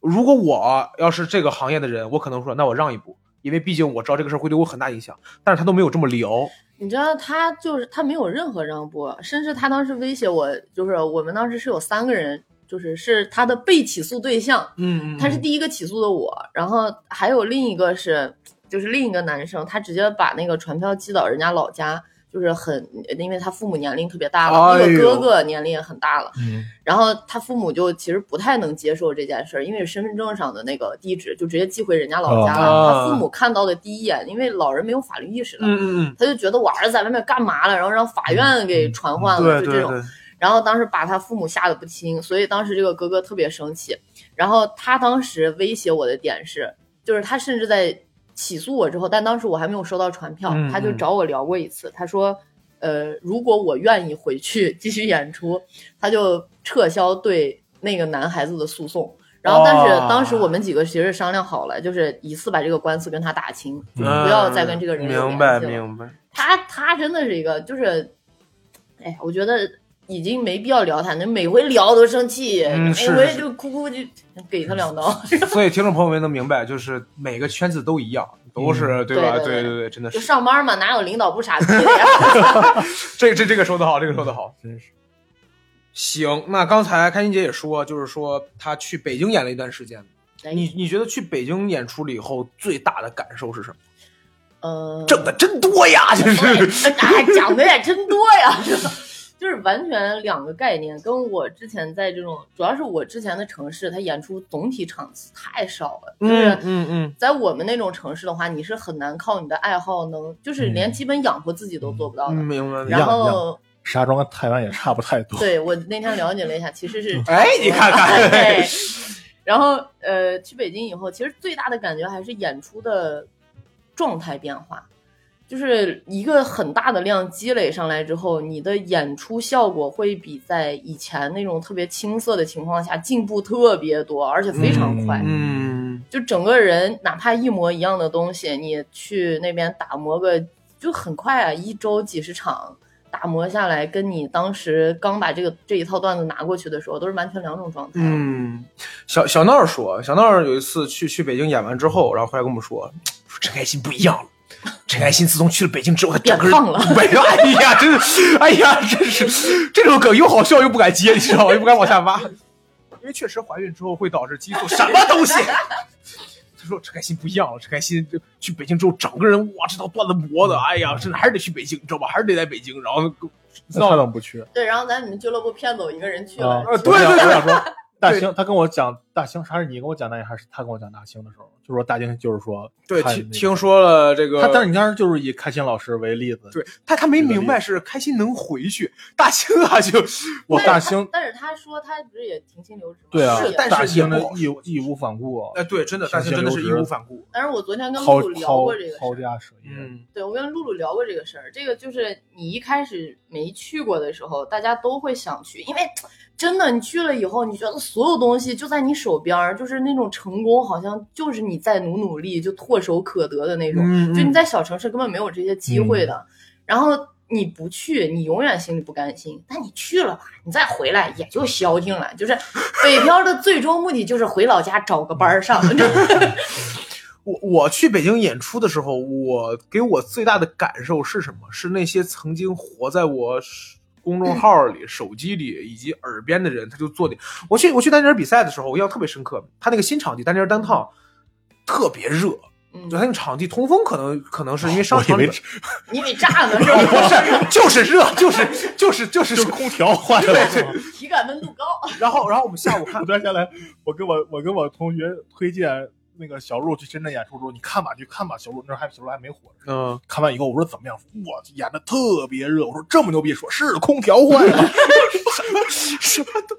S2: 如果我要是这个行业的人，我可能说那我让一步，因为毕竟我知道这个事儿会对我很大影响。但是他都没有这么聊。
S1: 你知道他就是他没有任何让步，甚至他当时威胁我，就是我们当时是有三个人，就是是他的被起诉对象，
S2: 嗯，
S1: 他是第一个起诉的我，然后还有另一个是就是另一个男生，他直接把那个传票寄到人家老家。就是很，因为他父母年龄特别大了，那个哥哥年龄也很大了，然后他父母就其实不太能接受这件事儿，因为身份证上的那个地址就直接寄回人家老家了。他父母看到的第一眼，因为老人没有法律意识了，
S2: 嗯嗯嗯，
S1: 他就觉得我儿子在外面干嘛了，然后让法院给传唤了，就这种。然后当时把他父母吓得不轻，所以当时这个哥哥特别生气。然后他当时威胁我的点是，就是他甚至在。起诉我之后，但当时我还没有收到传票，
S2: 嗯
S1: 他就找我聊过一次，他说。呃，如果我愿意回去 继续演出，他就撤销对那个男孩子的诉讼。然后，但是
S2: 哦
S1: 当时我们几个其实商量好了，就是一次把这个官司跟他打清，
S3: 嗯
S1: 不要再跟这个人有
S2: 明白
S1: 联系了
S2: 明白。
S1: 他他真的是一个，就是，哎，我觉得已经没必要聊他，那每回聊都生气，每回就哭哭就给他两刀。
S2: 所以听众朋友们能明白，就是每个圈子都一样，都是、对吧？
S1: 对对对
S2: 对对，真的是
S1: 就是上班嘛，哪有领导不傻逼的呀？
S2: 这这这个说的好，这个说的好。
S3: 真是
S2: 行，那刚才开心姐也说，就是说她去北京演了一段时间。
S1: 哎
S2: 你你觉得去北京演出了以后最大的感受是什么？
S1: 呃，
S2: 挣的真多呀，就是
S1: 哎，讲的也真多呀，就是完全两个概念，跟我之前在这种，主要是我之前的城市，它演出总体场次太少了，就是。
S2: 嗯嗯
S1: 在我们那种城市的话，你是很难靠你的爱好能，就是连基本养活自己都做不到
S2: 嗯，
S1: 的。
S2: 明白。
S1: 然后，
S3: 石家庄跟台湾也差不太多。
S1: 对我那天了解了一下，其实是
S2: 哎，你看看，
S1: 对，然后呃，去北京以后，其实最大的感觉还是演出的状态变化，就是一个很大的量积累上来之后，你的演出效果会比在以前那种特别青涩的情况下进步特别多，而且非常快。
S2: 嗯，
S1: 就整个人哪怕一模一样的东西，你去那边打磨个就很快啊，一周几十场。打磨下来，跟你当时刚把这个这一套段子拿过去的时候，都是完全两种状态。
S2: 嗯，小小闹说，小闹有一次去去北京演完之后，然后回来跟我们说，说陈开心不一样了。陈开心自从去了北京之后，他整个人
S1: 变胖了
S2: 没有，哎呀，真是，哎呀，真是这种梗又好笑又不敢接，你知道吗？又不敢往下挖，因为确实怀孕之后会导致激素什么东西。他说陈开心不一样了，陈开心就去北京之后，整个人哇，这套段子磨的，哎呀，真的还是得去北京，你知道吧？还是得在北京，然后
S3: 那他怎么不去？
S1: 对，然后咱你们俱乐部骗走一个人去了，
S3: 啊，
S2: 呃对
S3: 我想
S2: 对对
S3: 我想说，大兴他跟我讲大兴，还是你跟我讲大兴，还是他跟我讲大兴的时候，就说大兴就是说
S2: 对
S3: 那个
S2: 听听说了这个，
S3: 他，但是你当时就是以开心老师为例子，
S2: 对他他没明白是开心能回去，大兴啊就
S1: 是
S3: 我大兴
S1: 但是他说他不是也停薪留职吗？
S3: 对啊
S1: 是，
S2: 但是也
S3: 大兴的义义无反顾啊，
S2: 哎对，真的大兴真的是义无反顾，
S1: 但是我昨天跟露露聊过这个事，
S3: 抛家舍业，
S2: 嗯
S1: 对我跟露露聊过这个事儿。这个就是你一开始没去过的时候，大家都会想去，因为真的你去了以后，你觉得所有东西就在你手边儿，就是那种成功好像就是你再努努力就唾手可得的那种。
S2: 嗯
S1: 就你在小城市根本没有这些机会的，然后你不去，你永远心里不甘心。但你去了吧，你再回来也就消停了。就是北漂的最终目的就是回老家找个班儿上。
S2: 我我去北京演出的时候，我给我最大的感受是什么？是那些曾经活在我公众号里、手机里以及耳边的人，他就做的。我去我去丹尼尔比赛的时候，我印象特别深刻。他那个新场地丹尼尔单趟特别热，
S1: 嗯
S2: 就他那个场地通风可能可能是因为商场里
S1: 你以为炸呢是吧？
S2: 就是热，就是就是就是
S3: 就是空调坏了。
S1: 体感温度高。
S2: 然后然后我们下午看
S3: 我突然下来，我跟我我跟我同学推荐那个小鹿去深圳演出的时候，你看吧，你去看吧，小鹿那时候还小鹿还没火呢。
S2: 嗯，
S3: 看完以后，我说怎么样？我演的特别热。我说这么牛逼，说是空调坏了。
S2: 什么都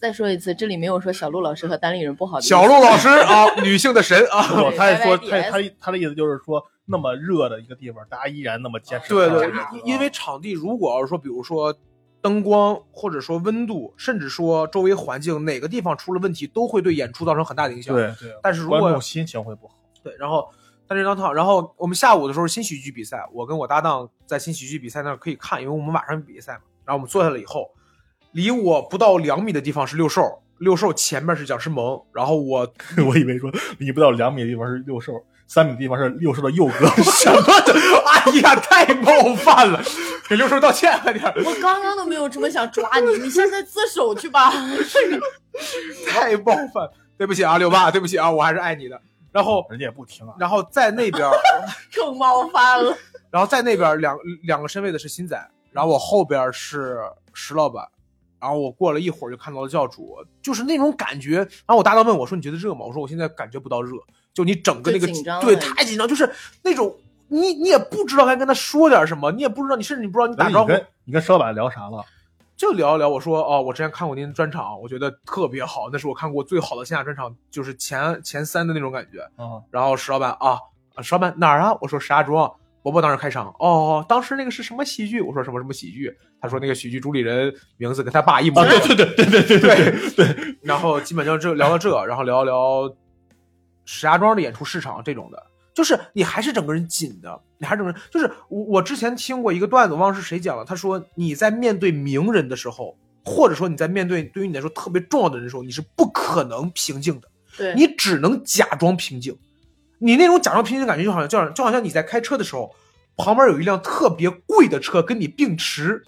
S1: 再说一次，这里没有说小鹿老师和单立人不好的。
S2: 小鹿老师啊，女性的神啊，
S3: 不，他是说他他他的意思就是说，那么热的一个地方，大家依然那么坚持。
S2: 对对，因为场地如果要是说，比如说灯光或者说温度，甚至说周围环境哪个地方出了问题，都会对演出造成很大的影响。
S3: 对对，
S2: 但是如果
S3: 观众心情会不好。
S2: 对，然后但是当趟，然后我们下午的时候新喜剧比赛，我跟我搭档在新喜剧比赛那儿可以看，因为我们晚上比赛嘛。然后我们坐下来以后，离我不到两米的地方是六兽，六兽前面是蒋诗萌，然后我
S3: 我以为说离不到两米的地方是六兽，三米的地方是六兽的右胳。
S2: 什么的，哎呀，太冒犯了，给刘叔道歉快点。
S1: 我刚刚都没有这么想抓你，你现在自首去吧。
S2: 太冒犯，对不起啊，六爸，对不起啊，我还是爱你的。然后，
S3: 人家也不听啊。
S2: 然后在那边，
S1: 更冒犯了。
S2: 然后在那边两两个身位的是新仔，然后我后边是石老板，然后我过了一会儿就看到了教主，就是那种感觉。然后我搭档问我说：“你觉得热吗？”我说：“我现在感觉不到热，就你整个那个
S1: 紧张
S2: 对太紧张，就是那种你你也不知道该跟他说点什么你也不知道你甚至你不知道你打招呼
S3: 你跟石老板聊啥了？
S2: 就聊一聊我说哦我之前看过您专场我觉得特别好那是我看过最好的线下专场就是前前三的那种感觉然后石老板啊石老板哪儿啊？我说石家庄伯伯当时开场哦当时那个是什么喜剧？我说什么什么喜剧？他说那个喜剧主理人名字跟他爸一模一样
S3: 对对对对对对对。
S2: 然后基本上就聊到这然后聊一聊石家庄的演出市场这种的就是你还是整个人紧的，你还是整个人就是我我之前听过一个段子，忘了是谁讲了，他说你在面对名人的时候，或者说你在面对对于你来说特别重要的人的时候，你是不可能平静的，
S1: 对，
S2: 你只能假装平静。你那种假装平静的感觉，就好像就好像就好像你在开车的时候，旁边有一辆特别贵的车跟你并驰，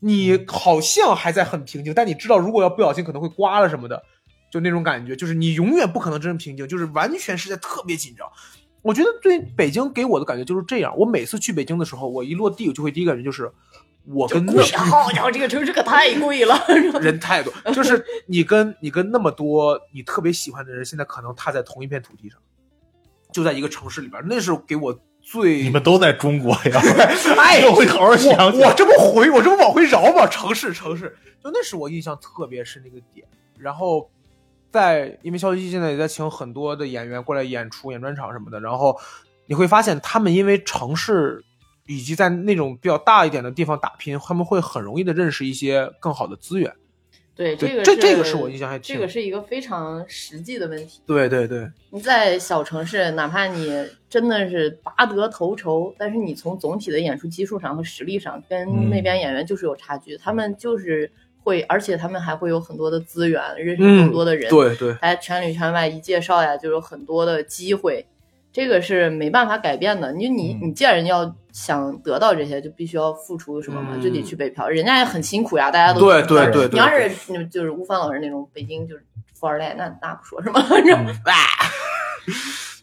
S2: 你好像还在很平静，但你知道如果要不小心可能会刮了什么的，就那种感觉，就是你永远不可能真正平静，就是完全是在特别紧张。我觉得对北京给我的感觉就是这样。我每次去北京的时候，我一落地，我就会第一感觉就是我跟那
S1: 贵，好家伙，这个城市可太贵了。
S2: 人太多，就是你跟你跟那么多你特别喜欢的人，现在可能踏在同一片土地上，就在一个城市里边，那是给我最
S3: 你们都在中国呀？
S2: 哎，
S3: 我会好好想想。
S2: 我我这不回，我这不往回绕吗？城市，城市，就那是我印象特别深的一个点。然后在，因为肖一现在也在请很多的演员过来演出、演专场什么的，然后你会发现，他们因为城市以及在那种比较大一点的地方打拼，他们会很容易的认识一些更好的资源。
S1: 对，这个
S2: 这这个是我印象还挺
S1: 这个是一个非常实际的问题。
S2: 对对对，
S1: 你在小城市，哪怕你真的是拔得头筹，但是你从总体的演出基数上和实力上，跟
S3: 嗯
S1: 那边演员就是有差距。他们就是会，而且他们还会有很多的资源，认识
S2: 嗯
S1: 更多的人，
S2: 对对，
S1: 在圈里圈外一介绍呀，就有很多的机会。这个是没办法改变的。你你
S3: 嗯
S1: 你既然要想得到这些，就必须要付出什么嘛，
S2: 嗯
S1: 就得去北漂。人家也很辛苦呀，大家都
S2: 对对对对
S1: 你要是嗯就是吴凡老师那种北京就是富二代，那那不说什么，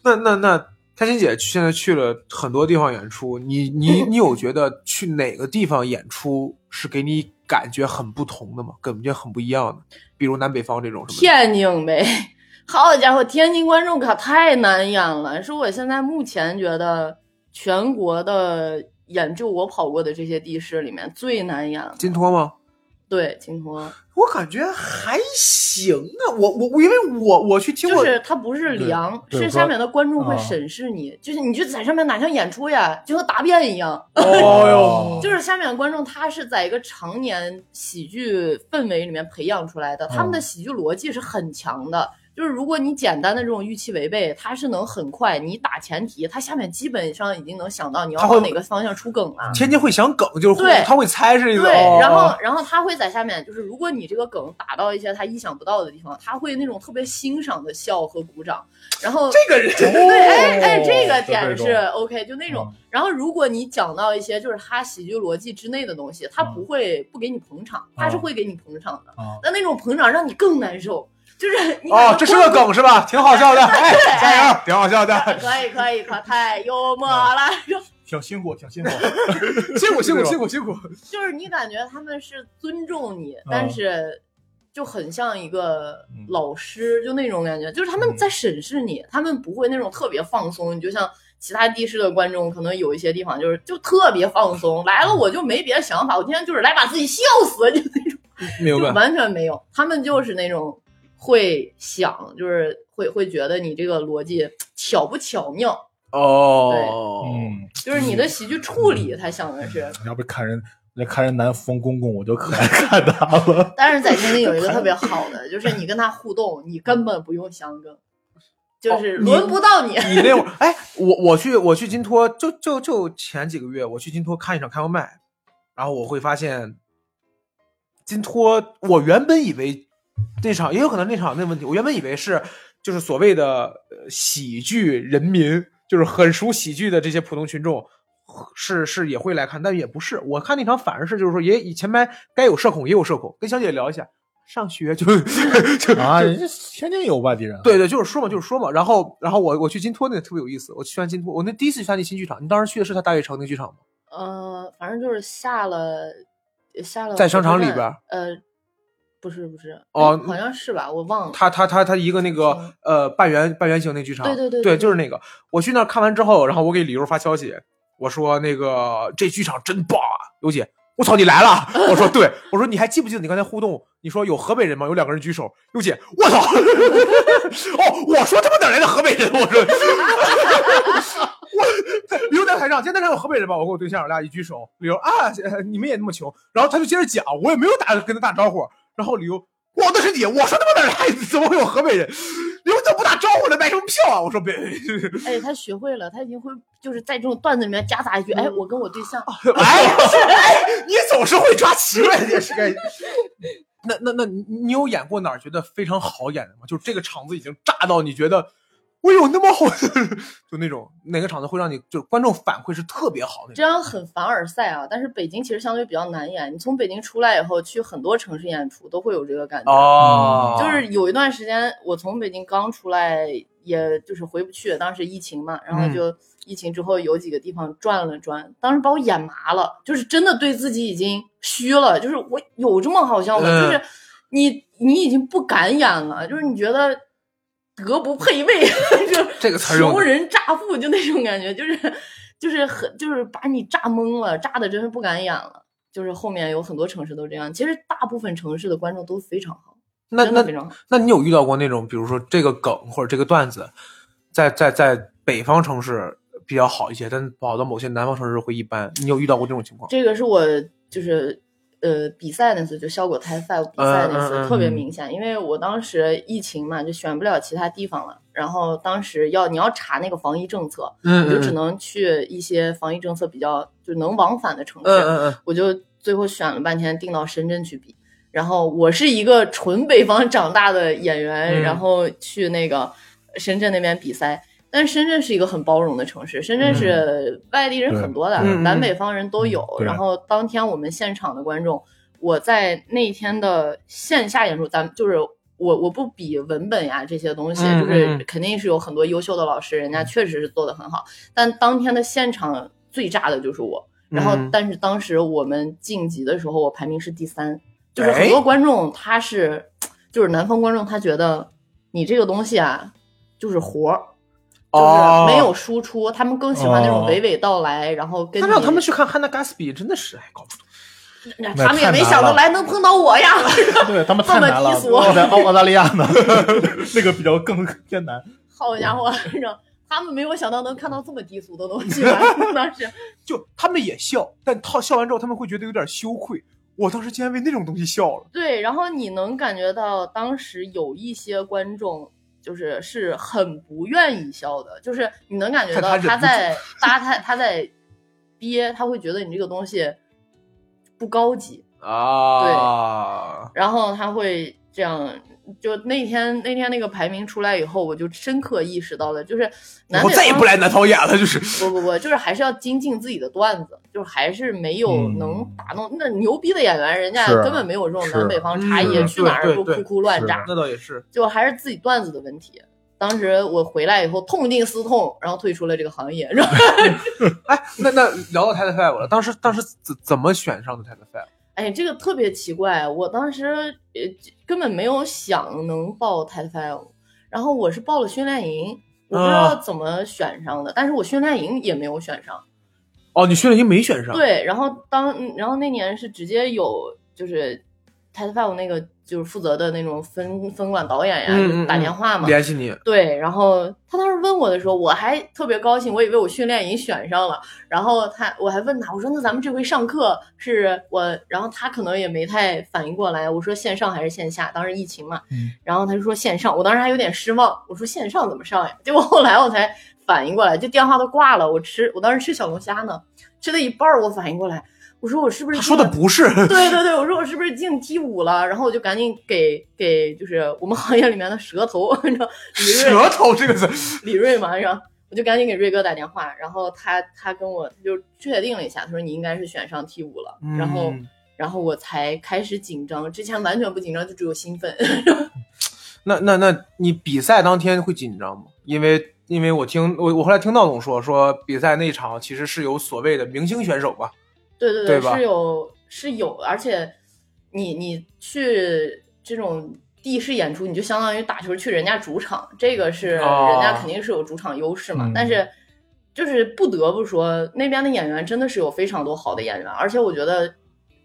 S2: 那那那，开心姐现在去了很多地方演出，你你你有觉得去哪个地方演出是给你感觉很不同的嘛？感觉很不一样的，比如南北方这种什么？
S1: 天津呗，好家伙，天津观众可太难演了，是我现在目前觉得全国的演就我跑过的这些地市里面最难演了。
S2: 金托吗？
S1: 对，金托
S2: 我感觉还行啊，我我我因为我我去听过就，
S1: 是它不是凉，是下面的观众会
S3: 啊
S1: 审视你，就是你就在上面哪像演出呀，就和答辩一样。
S2: 哦
S3: 哟
S1: 就是下面的观众，他是在一个常年喜剧氛围里面培养出来的，他们的喜剧逻辑是很强的。就是如果你简单的这种预期违背，他是能很快，你打前提，他下面基本上已经能想到你要往哪个方向出梗了。
S2: 天津会想梗，就是会
S1: 对
S2: 他会猜是一个，
S1: 对，
S2: 哦
S1: 然后然后他会在下面，就是如果你这个梗打到一些他意想不到的地方，他会那种特别欣赏的笑和鼓掌，然后
S2: 这个人
S1: 对，哎哎，这个
S3: 就
S1: 点是 OK，就那种
S3: 嗯。
S1: 然后，如果你讲到一些就是他喜剧逻辑之内的东西，他不会不给你捧场，他是
S3: 嗯
S1: 会给你捧场的。
S3: 啊，
S1: 但那种捧场让你更难受，就是你
S2: 哦，这是个梗是吧？挺好笑的，哎，加油，挺好笑的，
S1: 可以可以可太幽默了。
S3: 挺辛苦，挺辛苦。
S2: 辛苦辛苦辛苦辛苦，
S1: 就是你感觉他们是尊重你，
S3: 嗯
S1: 但是就很像一个老师，就那种感觉，就是他们在审视你，他们不会那种特别放松。你就像其他地市的观众，可能有一些地方就是就特别放松，来了我就没别的想法，我今天就是来把自己笑死，就那种。就完全没有。他们就是那种会想，就是会会觉得你这个逻辑巧不巧妙，
S2: 哦，
S3: 嗯，
S1: 就是你的喜剧处理，他想的是。
S3: 要不看人，那看人南风公公，我就可爱看他了。
S1: 但是在天津有一个特别好的，就是你跟他互动，你根本不用想梗，就是轮不到你。
S2: 你那会儿，哎，我我去我去金托，就就就前几个月，我去金托看一场开放麦，然后我会发现，金托，我原本以为那场也有可能那场那问题，我原本以为是就是所谓的呃喜剧人民，就是很熟喜剧的这些普通群众。是是也会来看，但也不是。我看那场反而是就是说也以前排该有社恐也有社恐，跟小姐聊一下，上学就就
S3: 啊，人家天津有外地人。
S2: 对对，就是说嘛，就是说嘛。然后，然后我我去金托那特别有意思，我去完金托，我那第一次去看那新剧场，你当时去的是他大悦城那剧场吗？
S1: 呃，反正就是下了下了
S2: 在商场里边
S1: 呃，不是不是，
S2: 哦
S1: 哎好像是吧，我忘了。
S2: 他他他他一个那个
S1: 嗯
S2: 呃半圆半圆形那剧场，
S1: 对对对
S2: 对
S1: 对
S2: 就是那个。我去那儿看完之后，然后我给李柔发消息，我说那个这剧场真棒啊，尤姐我操，你来了！我说对，我说你还记不记得你刚才互动？你说有河北人吗？有两个人举手。优姐，我操！哦，我说他妈哪来的河北人？我说，我旅游在台上，今天台上有河北人吗？我跟我对象，我俩一举手，旅游啊，呃你们也那么穷。然后他就接着讲，我也没有打跟他打招呼。然后旅游，我的是你，我说他妈哪来？怎么会有河北人？旅游怎么不打招呼呢？买什么票啊？我说别，
S1: 哎，他学会了，他已经会就是在这种段子里面夹杂一句，哎，我跟我对象，
S2: 哎哎，你总是会抓奇怪的电视剧。那那那你你有演过哪儿觉得非常好演的吗？就是这个场子已经炸到你觉得我有那么好，就那种哪个场子会让你就是观众反馈是特别好那种。
S1: 这样很凡尔赛啊。但是北京其实相对比较难演，你从北京出来以后去很多城市演出都会有这个感觉。
S2: 哦，
S1: 就是有一段时间，我从北京刚出来，也就是回不去，当时疫情嘛，然后就疫情之后有几个地方转了转，当时把我演麻了，就是真的对自己已经虚了，就是我有这么好笑吗？
S2: 嗯
S1: 就是你你已经不敢演了，就是你觉得德不配位，就
S2: 这个词儿
S1: 穷人乍富，就那种感觉，就是就是很就是把你炸懵了，炸的真是不敢演了。就是后面有很多城市都这样，其实大部分城市的观众都非常好，
S2: 那那
S1: 非常好。
S2: 那你有遇到过那种，比如说这个梗或者这个段子，在在在北方城市比较好一些，但跑到某些南方城市会一般。你有遇到过这种情况？
S1: 这个是我就是呃比赛那次，就效果 Type Five 比赛那次、特别明显，因为我当时疫情嘛，就选不了其他地方了，然后当时要你要查那个防疫政策，
S2: 嗯
S1: 你就只能去一些防疫政策比较就能往返的城市，
S2: 嗯嗯嗯，
S1: 我就最后选了半天，定到深圳去比。然后我是一个纯北方长大的演员，
S2: 嗯
S1: 然后去那个深圳那边比赛。但深圳是一个很包容的城市，深圳是外地人很多的，
S2: 嗯
S1: 南北方人都有。
S3: 嗯
S1: 然后当天我们现场的观众，我在那天的线下演出，咱们就是我我不比文本呀这些东西，
S2: 嗯
S1: 就是
S2: 嗯
S1: 肯定是有很多优秀的老师，人家确实是做的很好。但当天的现场最炸的就是我。然后
S2: 嗯，
S1: 但是当时我们晋级的时候，我排名是第三，就是
S2: 哎
S1: 很多观众他是，就是南方观众他觉得你这个东西啊，就是活儿，就是
S2: 哦
S1: 没有输出，他们更喜欢那种
S3: 哦
S1: 娓娓道来，然后跟
S2: 那
S1: 你
S2: 让他们去看汉娜·加斯比，真的是哎搞不懂。
S1: 他们也没想到来能碰到我呀。
S3: 对他们
S1: 这 么
S3: 太难了，澳澳大利亚呢，那个比较更艰难。
S1: 好家伙，他们没有想到能看到这么低俗的东西吧，当时。
S2: 就他们也笑，但他笑完之后，他们会觉得有点羞愧。我当时竟然为那种东西笑了。
S1: 对，然后你能感觉到当时有一些观众就是是很不愿意笑的，就是你能感觉到
S2: 他
S1: 在搭他他在憋，他会觉得你这个东西不高级，
S2: 啊，
S1: 然后他会这样。就那天那天那个排名出来以后，我就深刻意识到了，就是
S2: 以
S1: 南北方
S2: 后再也不来南方演了，就是。
S1: 不不不，就是还是要精进自己的段子，就是还是没有
S3: 嗯
S1: 能打动、那牛逼的演员，人家根本没有这种南北方差异，
S2: 嗯
S1: 去哪儿都哭哭乱
S3: 是
S1: 炸，
S2: 那倒也是。
S1: 就还是自己段子的问题。当时我回来以后痛定思痛，然后退出了这个行业。然后，
S2: 哎，那那聊到 TED Five 了，当时当时怎怎么选上的 TED Five？
S1: 哎，这个特别奇怪，我当时呃根本没有想能报 TED Five，然后我是报了训练营，我不知
S2: 啊
S1: 道怎么选上的，但是我训练营也没有选上。
S2: 哦，你训练营没选上？，
S1: 对，然后当然后那年是直接有就是 TED Five 那个就是负责的那种分分管导演呀，
S2: 嗯
S1: 打
S2: 嗯
S1: 电话嘛。
S2: 联系你。
S1: 对，然后他当时问我的时候，我还特别高兴，我以为我训练营选上了。然后他，我还问他，我说那咱们这回上课是我，然后他可能也没太反应过来，我说线上还是线下？当时疫情嘛，
S3: 嗯
S1: 然后他就说线上，我当时还有点失望，我说线上怎么上呀？结果后来我才反应过来，就电话都挂了，我吃，我当时吃小龙虾呢，吃了一半儿，我反应过来，我说我是不是
S2: 他说的不是。
S1: 对对对，我说我是不是进 T 五了？然后我就赶紧给给就是我们行业里面的蛇头，你知道李瑞
S2: 舌头这个字，
S1: 李瑞嘛，然后我就赶紧给瑞哥打电话，然后他他跟我他就确定了一下，他说你应该是选上 T 五了，然后
S2: 嗯
S1: 然后我才开始紧张，之前完全不紧张，就只有兴奋。
S2: 那那那你比赛当天会紧张吗？因为因为我听我我后来听闹总说说比赛那一场其实是有所谓的明星选手吧？
S1: 对对
S2: 对吧
S1: 是有是有，而且你你去这种地市演出，你就相当于打球去人家主场，这个是
S2: 哦
S1: 人家肯定是有主场优势嘛。
S3: 嗯
S1: 但是就是不得不说，那边的演员真的是有非常多好的演员，而且我觉得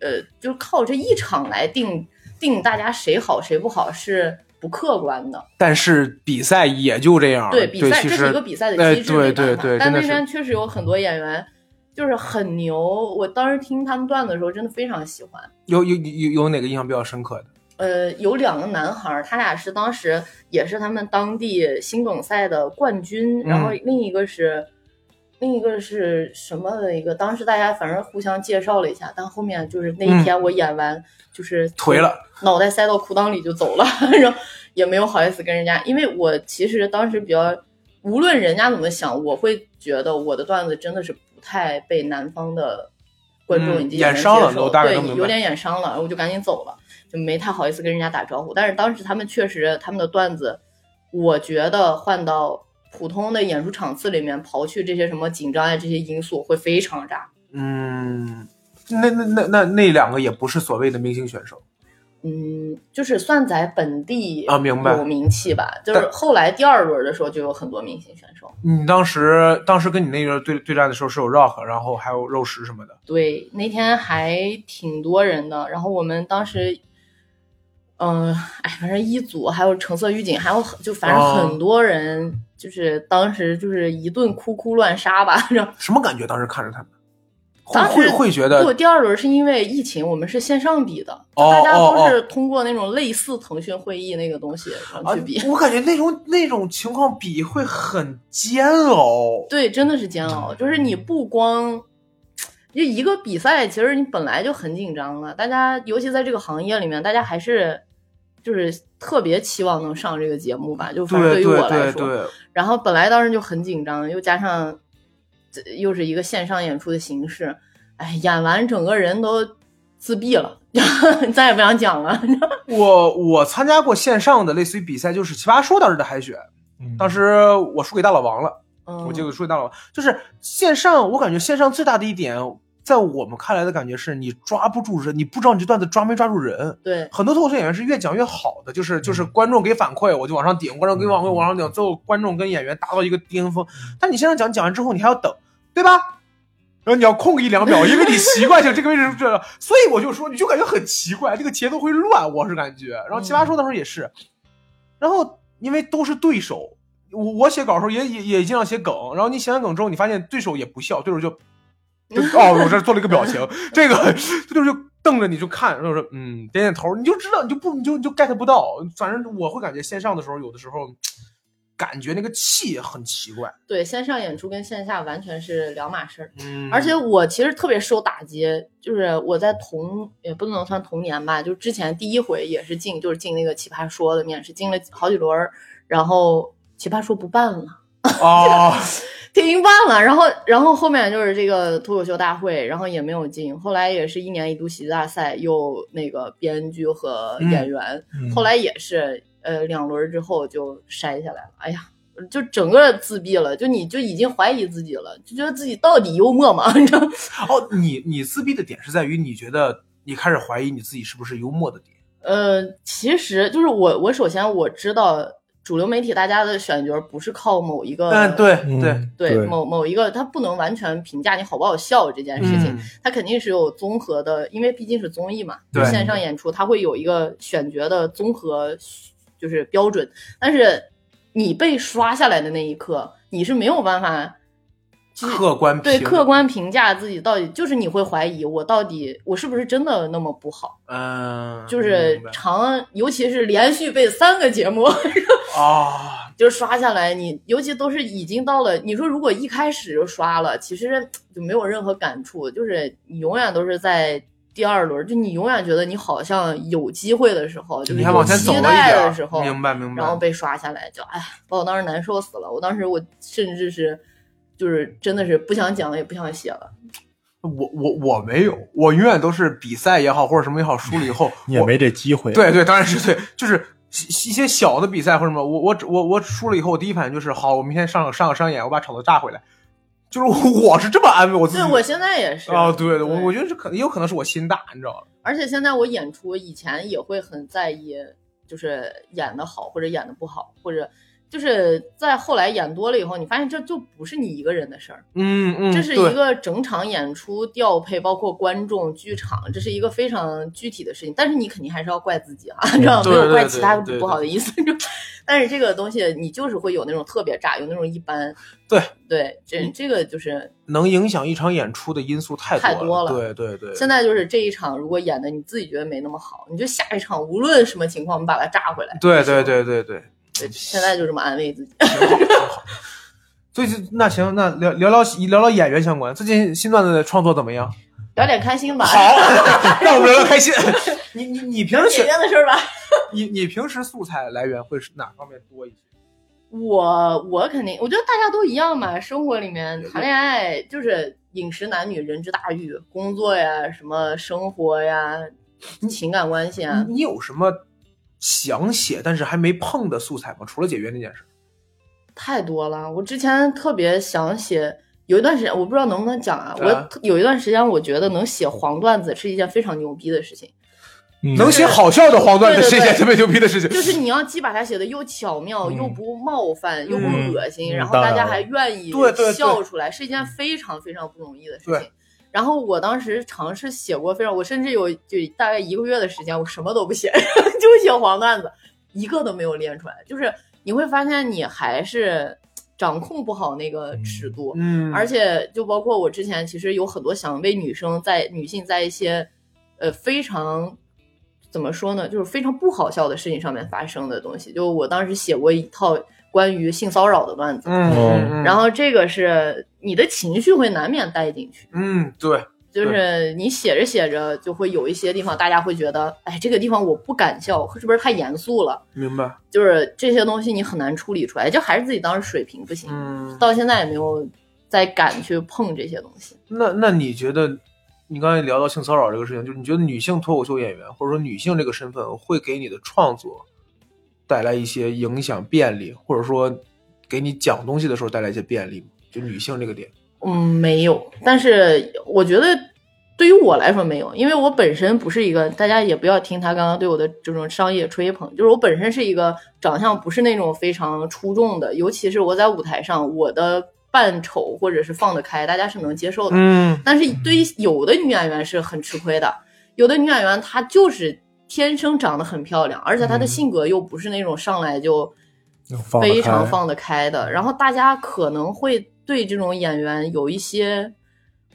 S1: 呃，就是靠这一场来定定大家谁好谁不好是不客观的。
S2: 但是比赛也就这样。
S1: 对比赛，这是一个比赛的
S2: 哎
S1: 机制，
S2: 对对对
S1: 但那边确实有很多演员就是很牛，我当时听他们段子的时候，真的非常喜欢。
S2: 有有有有哪个印象比较深刻的？
S1: 呃，有两个男孩儿，他俩是当时也是他们当地新梗赛的冠军，然
S2: 嗯
S1: 后另一个是另一个是什么的一个，当时大家反正互相介绍了一下，但后面就是那一天我演完、就是
S2: 嗯颓了，
S1: 脑袋塞到裤裆里就走了，然后也没有好意思跟人家，因为我其实当时比较，无论人家怎么想，我会觉得我的段子真的是不太被南方的观众
S2: 嗯
S1: 以及
S2: 演伤了
S1: 对，有点演伤了，我就赶紧走了。就没太好意思跟人家打招呼。但是当时他们确实他们的段子，我觉得换到普通的演出场次里面，刨去这些什么紧张啊这些因素，会非常炸。
S2: 嗯，那那那那那两个也不是所谓的明星选手。
S1: 嗯，就是算在本地
S2: 啊明白
S1: 有名气吧。就是后来第二轮的时候就有很多明星选手。
S2: 你当时当时跟你那个对对战的时候是有 Rock，然后还有肉食什么的。
S1: 对，那天还挺多人的。然后我们当时，嗯、哎，反正一组还有橙色预警，还有很就反正
S2: 哦
S1: 很多人，就是当时就是一顿哭哭乱杀吧。
S2: 什么感觉？当时看着他们，会会会觉得
S1: 不，第二轮是因为疫情，我们是线上比的，
S2: 哦
S1: 大家
S2: 哦
S1: 都是通过那种类似腾讯会议那个东西然后
S2: 啊
S1: 去比。，
S2: 我感觉那种那种情况比会很煎熬。
S1: 对，真的是煎熬。就是你不光就一个比赛，其实你本来就很紧张了。大家尤其在这个行业里面，大家还是就是特别期望能上这个节目吧。就反正于
S2: 对于
S1: 我来说，
S2: 对对，
S1: 然后本来当时就很紧张，又加上这又是一个线上演出的形式，哎，演完整个人都自闭了，再也不想讲了。
S2: 我我参加过线上的类似于比赛，就是奇葩说当时的海选，
S3: 嗯
S2: 当时我输给大老王了。
S1: 嗯，
S2: 我记得输给大老王，就是线上，我感觉线上最大的一点，在我们看来的感觉是你抓不住人，你不知道你这段子抓没抓住人。
S1: 对
S2: 很多脱口秀演员是越讲越好的，就是就是观众给反馈，我就往上顶，观众给反馈，往上顶，最后观众跟演员达到一个巅峰。但你现在讲讲完之后，你还要等，对吧？然后你要空个一两秒，因为你习惯性这个位置是这样，所以我就说，你就感觉很奇怪，这个节奏会乱，我是感觉。然后奇葩说的时候也是，然后因为都是对手，我我写稿的时候也也也经常写梗，然后你写完梗之后，你发现对手也不笑，对手就 就哦，我这做了一个表情，这个他 就是瞪着你就看，然后说嗯点点头，你就知道你就不你就你就 get 不到，反正我会感觉线上的时候有的时候感觉那个气很奇怪，
S1: 对，线上演出跟线下完全是两码事儿。
S2: 嗯，
S1: 而且我其实特别受打击，就是我在同也不能算同年吧，就之前第一回也是进，就是进那个奇葩说的面试，进了好几轮儿，然后奇葩说不办了，
S2: 哦，
S1: 停办了，然后然后后面就是这个脱口秀大会，然后也没有进，后来也是一年一度喜剧大赛，又那个编剧和演员，
S3: 嗯
S1: 后来也是呃两轮之后就筛下来了，哎呀。就整个自闭了，就你就已经怀疑自己了，就觉得自己到底幽默吗？你知道吗？
S2: 哦，你你自闭的点是在于你觉得你开始怀疑你自己是不是幽默的点，
S1: 呃，其实就是我，我首先我知道主流媒体大家的选角不是靠某一个，
S2: 嗯，对
S3: 嗯
S2: 对，
S1: 对某某一个，他不能完全评价你好不好笑这件事情，
S2: 嗯
S1: 它肯定是有综合的，因为毕竟是综艺嘛，
S2: 对
S1: 线上演出他会有一个选角的综合就是标准，但是你被刷下来的那一刻，你是没有办法。就是
S2: 客观
S1: 对
S2: 评
S1: 客观评价自己到底，就是你会怀疑我到底我是不是真的那么不好，
S2: 嗯，
S1: 就是
S2: 明白
S1: 长，尤其是连续被三个节目
S2: 啊，
S1: 就是刷下来，你尤其都是已经到了，你说如果一开始就刷了，其实就没有任何感触，就是你永远都是在第二轮，就你永远觉得你好像有机会的时候，就是
S2: 你还
S1: 有
S2: 往前走
S1: 期待的时候，
S2: 明白明白，
S1: 然后被刷下来，就哎，把我当时难受死了。我当时我甚至是就是真的是不想讲也不想写了。
S2: 我我我没有，我永远都是比赛也好或者什么也好输了以后，
S3: 也没这机会。
S2: 对对，当然是对，就是一一些小的比赛或者什么，我我我我输了以后，我第一反应就是好，我明天上上个商演，我把场子炸回来。就是我是这么安慰我自己。
S1: 对我现在也是
S2: 啊，对的，我我觉得这可能也有可能是我心大，你知道吗？
S1: 而且现在我演出以前也会很在意，就是演的好或者演的不好，或者就是在后来演多了以后，你发现这就不是你一个人的事儿，
S2: 嗯嗯，
S1: 这是一个整场演出调配，包括观众、剧场，这是一个非常具体的事情。但是你肯定还是要怪自己啊，知道没有 怪其他不好的意思。但是这个东西你就是会有那种特别炸，有那种一般。
S2: 对。
S1: 对，这这个就是
S2: 能影响一场演出的因素太
S1: 太
S2: 多
S1: 多了。
S2: 对对对，
S1: 现在就是这一场如果演的你自己觉得没那么好，你就下一场无论什么情况，我们把它炸回来。
S2: 对对对对对，
S1: 对，现在就这么安慰自己。
S2: 最近 那行，那聊聊聊聊聊演员相关，最近新段子的创作怎么样？
S1: 聊点开心吧，
S2: 好，让我们聊聊开心。你你你平时
S1: 演
S2: 选
S1: 员的事儿吧。
S2: 你你平时素材来源会是哪方面多一些？
S1: 我我肯定，我觉得大家都一样嘛，生活里面谈恋爱就是饮食男女人之大欲，工作呀，什么生活呀，情感关系啊，
S2: 你你有什么想写但是还没碰的素材吗？除了解约那件事。
S1: 太多了。我之前特别想写，有一段时间我不知道能不能讲啊，
S2: 啊
S1: 我有一段时间我觉得能写黄段子是一件非常牛逼的事情。
S3: 嗯
S2: 能写好笑的黄段子是一件特别牛逼的事情。
S1: 就是你要既把它写的又巧妙，
S3: 嗯
S1: 又不冒犯，又不
S2: 嗯
S1: 恶心，
S3: 嗯
S1: 然后大家还愿意
S2: 对对对
S1: 笑出来，是一件非常非常不容易的事情。然后我当时尝试写过非常，我甚至有就大概一个月的时间，我什么都不写，就写黄段子，一个都没有练出来。就是你会发现你还是掌控不好那个尺度，
S2: 嗯，
S1: 而且就包括我之前其实有很多想为女生在女性在一些呃非常怎么说呢，就是非常不好笑的事情上面发生的东西。就我当时写过一套关于性骚扰的段子，
S2: 嗯，
S1: 然后这个是你的情绪会难免带进去，
S2: 嗯对，
S1: 就是你写着写着就会有一些地方大家会觉得，哎，这个地方我不敢笑，是不是太严肃了？
S2: 明白。
S1: 就是这些东西你很难处理出来，就还是自己当时水平不行，
S2: 嗯，
S1: 到现在也没有再敢去碰这些东西。
S2: 那那你觉得，你刚才聊到性骚扰这个事情，就是你觉得女性脱口秀演员或者说女性这个身份会给你的创作带来一些影响便利，或者说给你讲东西的时候带来一些便利吗？就女性这个点，
S1: 嗯，没有，但是我觉得对于我来说没有，因为我本身不是一个，大家也不要听他刚刚对我的这种商业吹捧，就是我本身是一个长相不是那种非常出众的，尤其是我在舞台上，我的扮丑或者是放得开，大家是能接受的。
S2: 嗯
S1: 但是对于有的女演员是很吃亏的，有的女演员她就是天生长得很漂亮，而且她的
S3: 嗯
S1: 性格又不是那种上来就非常放得开的，然后大家可能会对这种演员有一些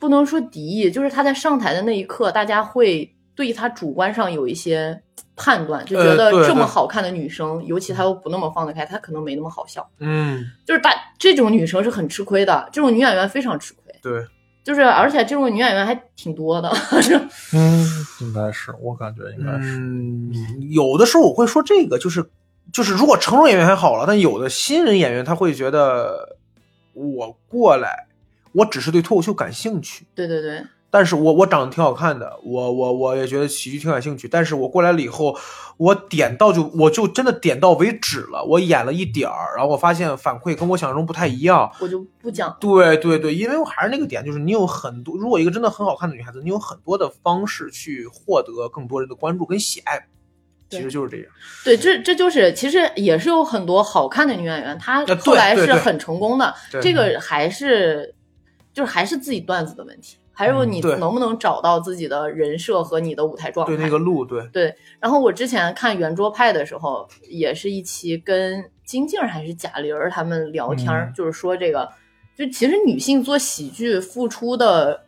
S1: 不能说敌意，就是他在上台的那一刻，大家会对他主观上有一些判断，就觉得这么好看的女生，尤其她又不那么放得开，她可能没那么好笑。
S2: 嗯，
S1: 就是大这种女生是很吃亏的，这种女演员非常吃亏。
S2: 对，
S1: 就是而且这种女演员还挺多的，
S3: 嗯，应该是，我感觉应该是。
S2: 嗯，有的时候我会说这个，就是就是如果成熟演员还好了，但有的新人演员他会觉得我过来，我只是对脱口秀感兴趣。
S1: 对对对，
S2: 但是我我长得挺好看的，我我我也觉得喜剧挺感兴趣。但是我过来了以后，我点到就我就真的点到为止了。我演了一点儿，然后我发现反馈跟我想象中不太一样。
S1: 我就不讲。
S2: 对对对，因为我还是那个点，就是你有很多，如果一个真的很好看的女孩子，你有很多的方式去获得更多人的关注跟喜爱，其实就是这样。
S1: 对，这这就是其实也是有很多好看的女演员，她后来是很成功的。
S2: 对
S1: 这个还是就是还是自己段子的问题，还有你能不能找到自己的人设和你的舞台状态。
S2: 对那个路，对对，
S1: 然后我之前看圆桌派的时候，也是一期跟金靖还是贾玲儿他们聊天就是说这个，就其实女性做喜剧付出的，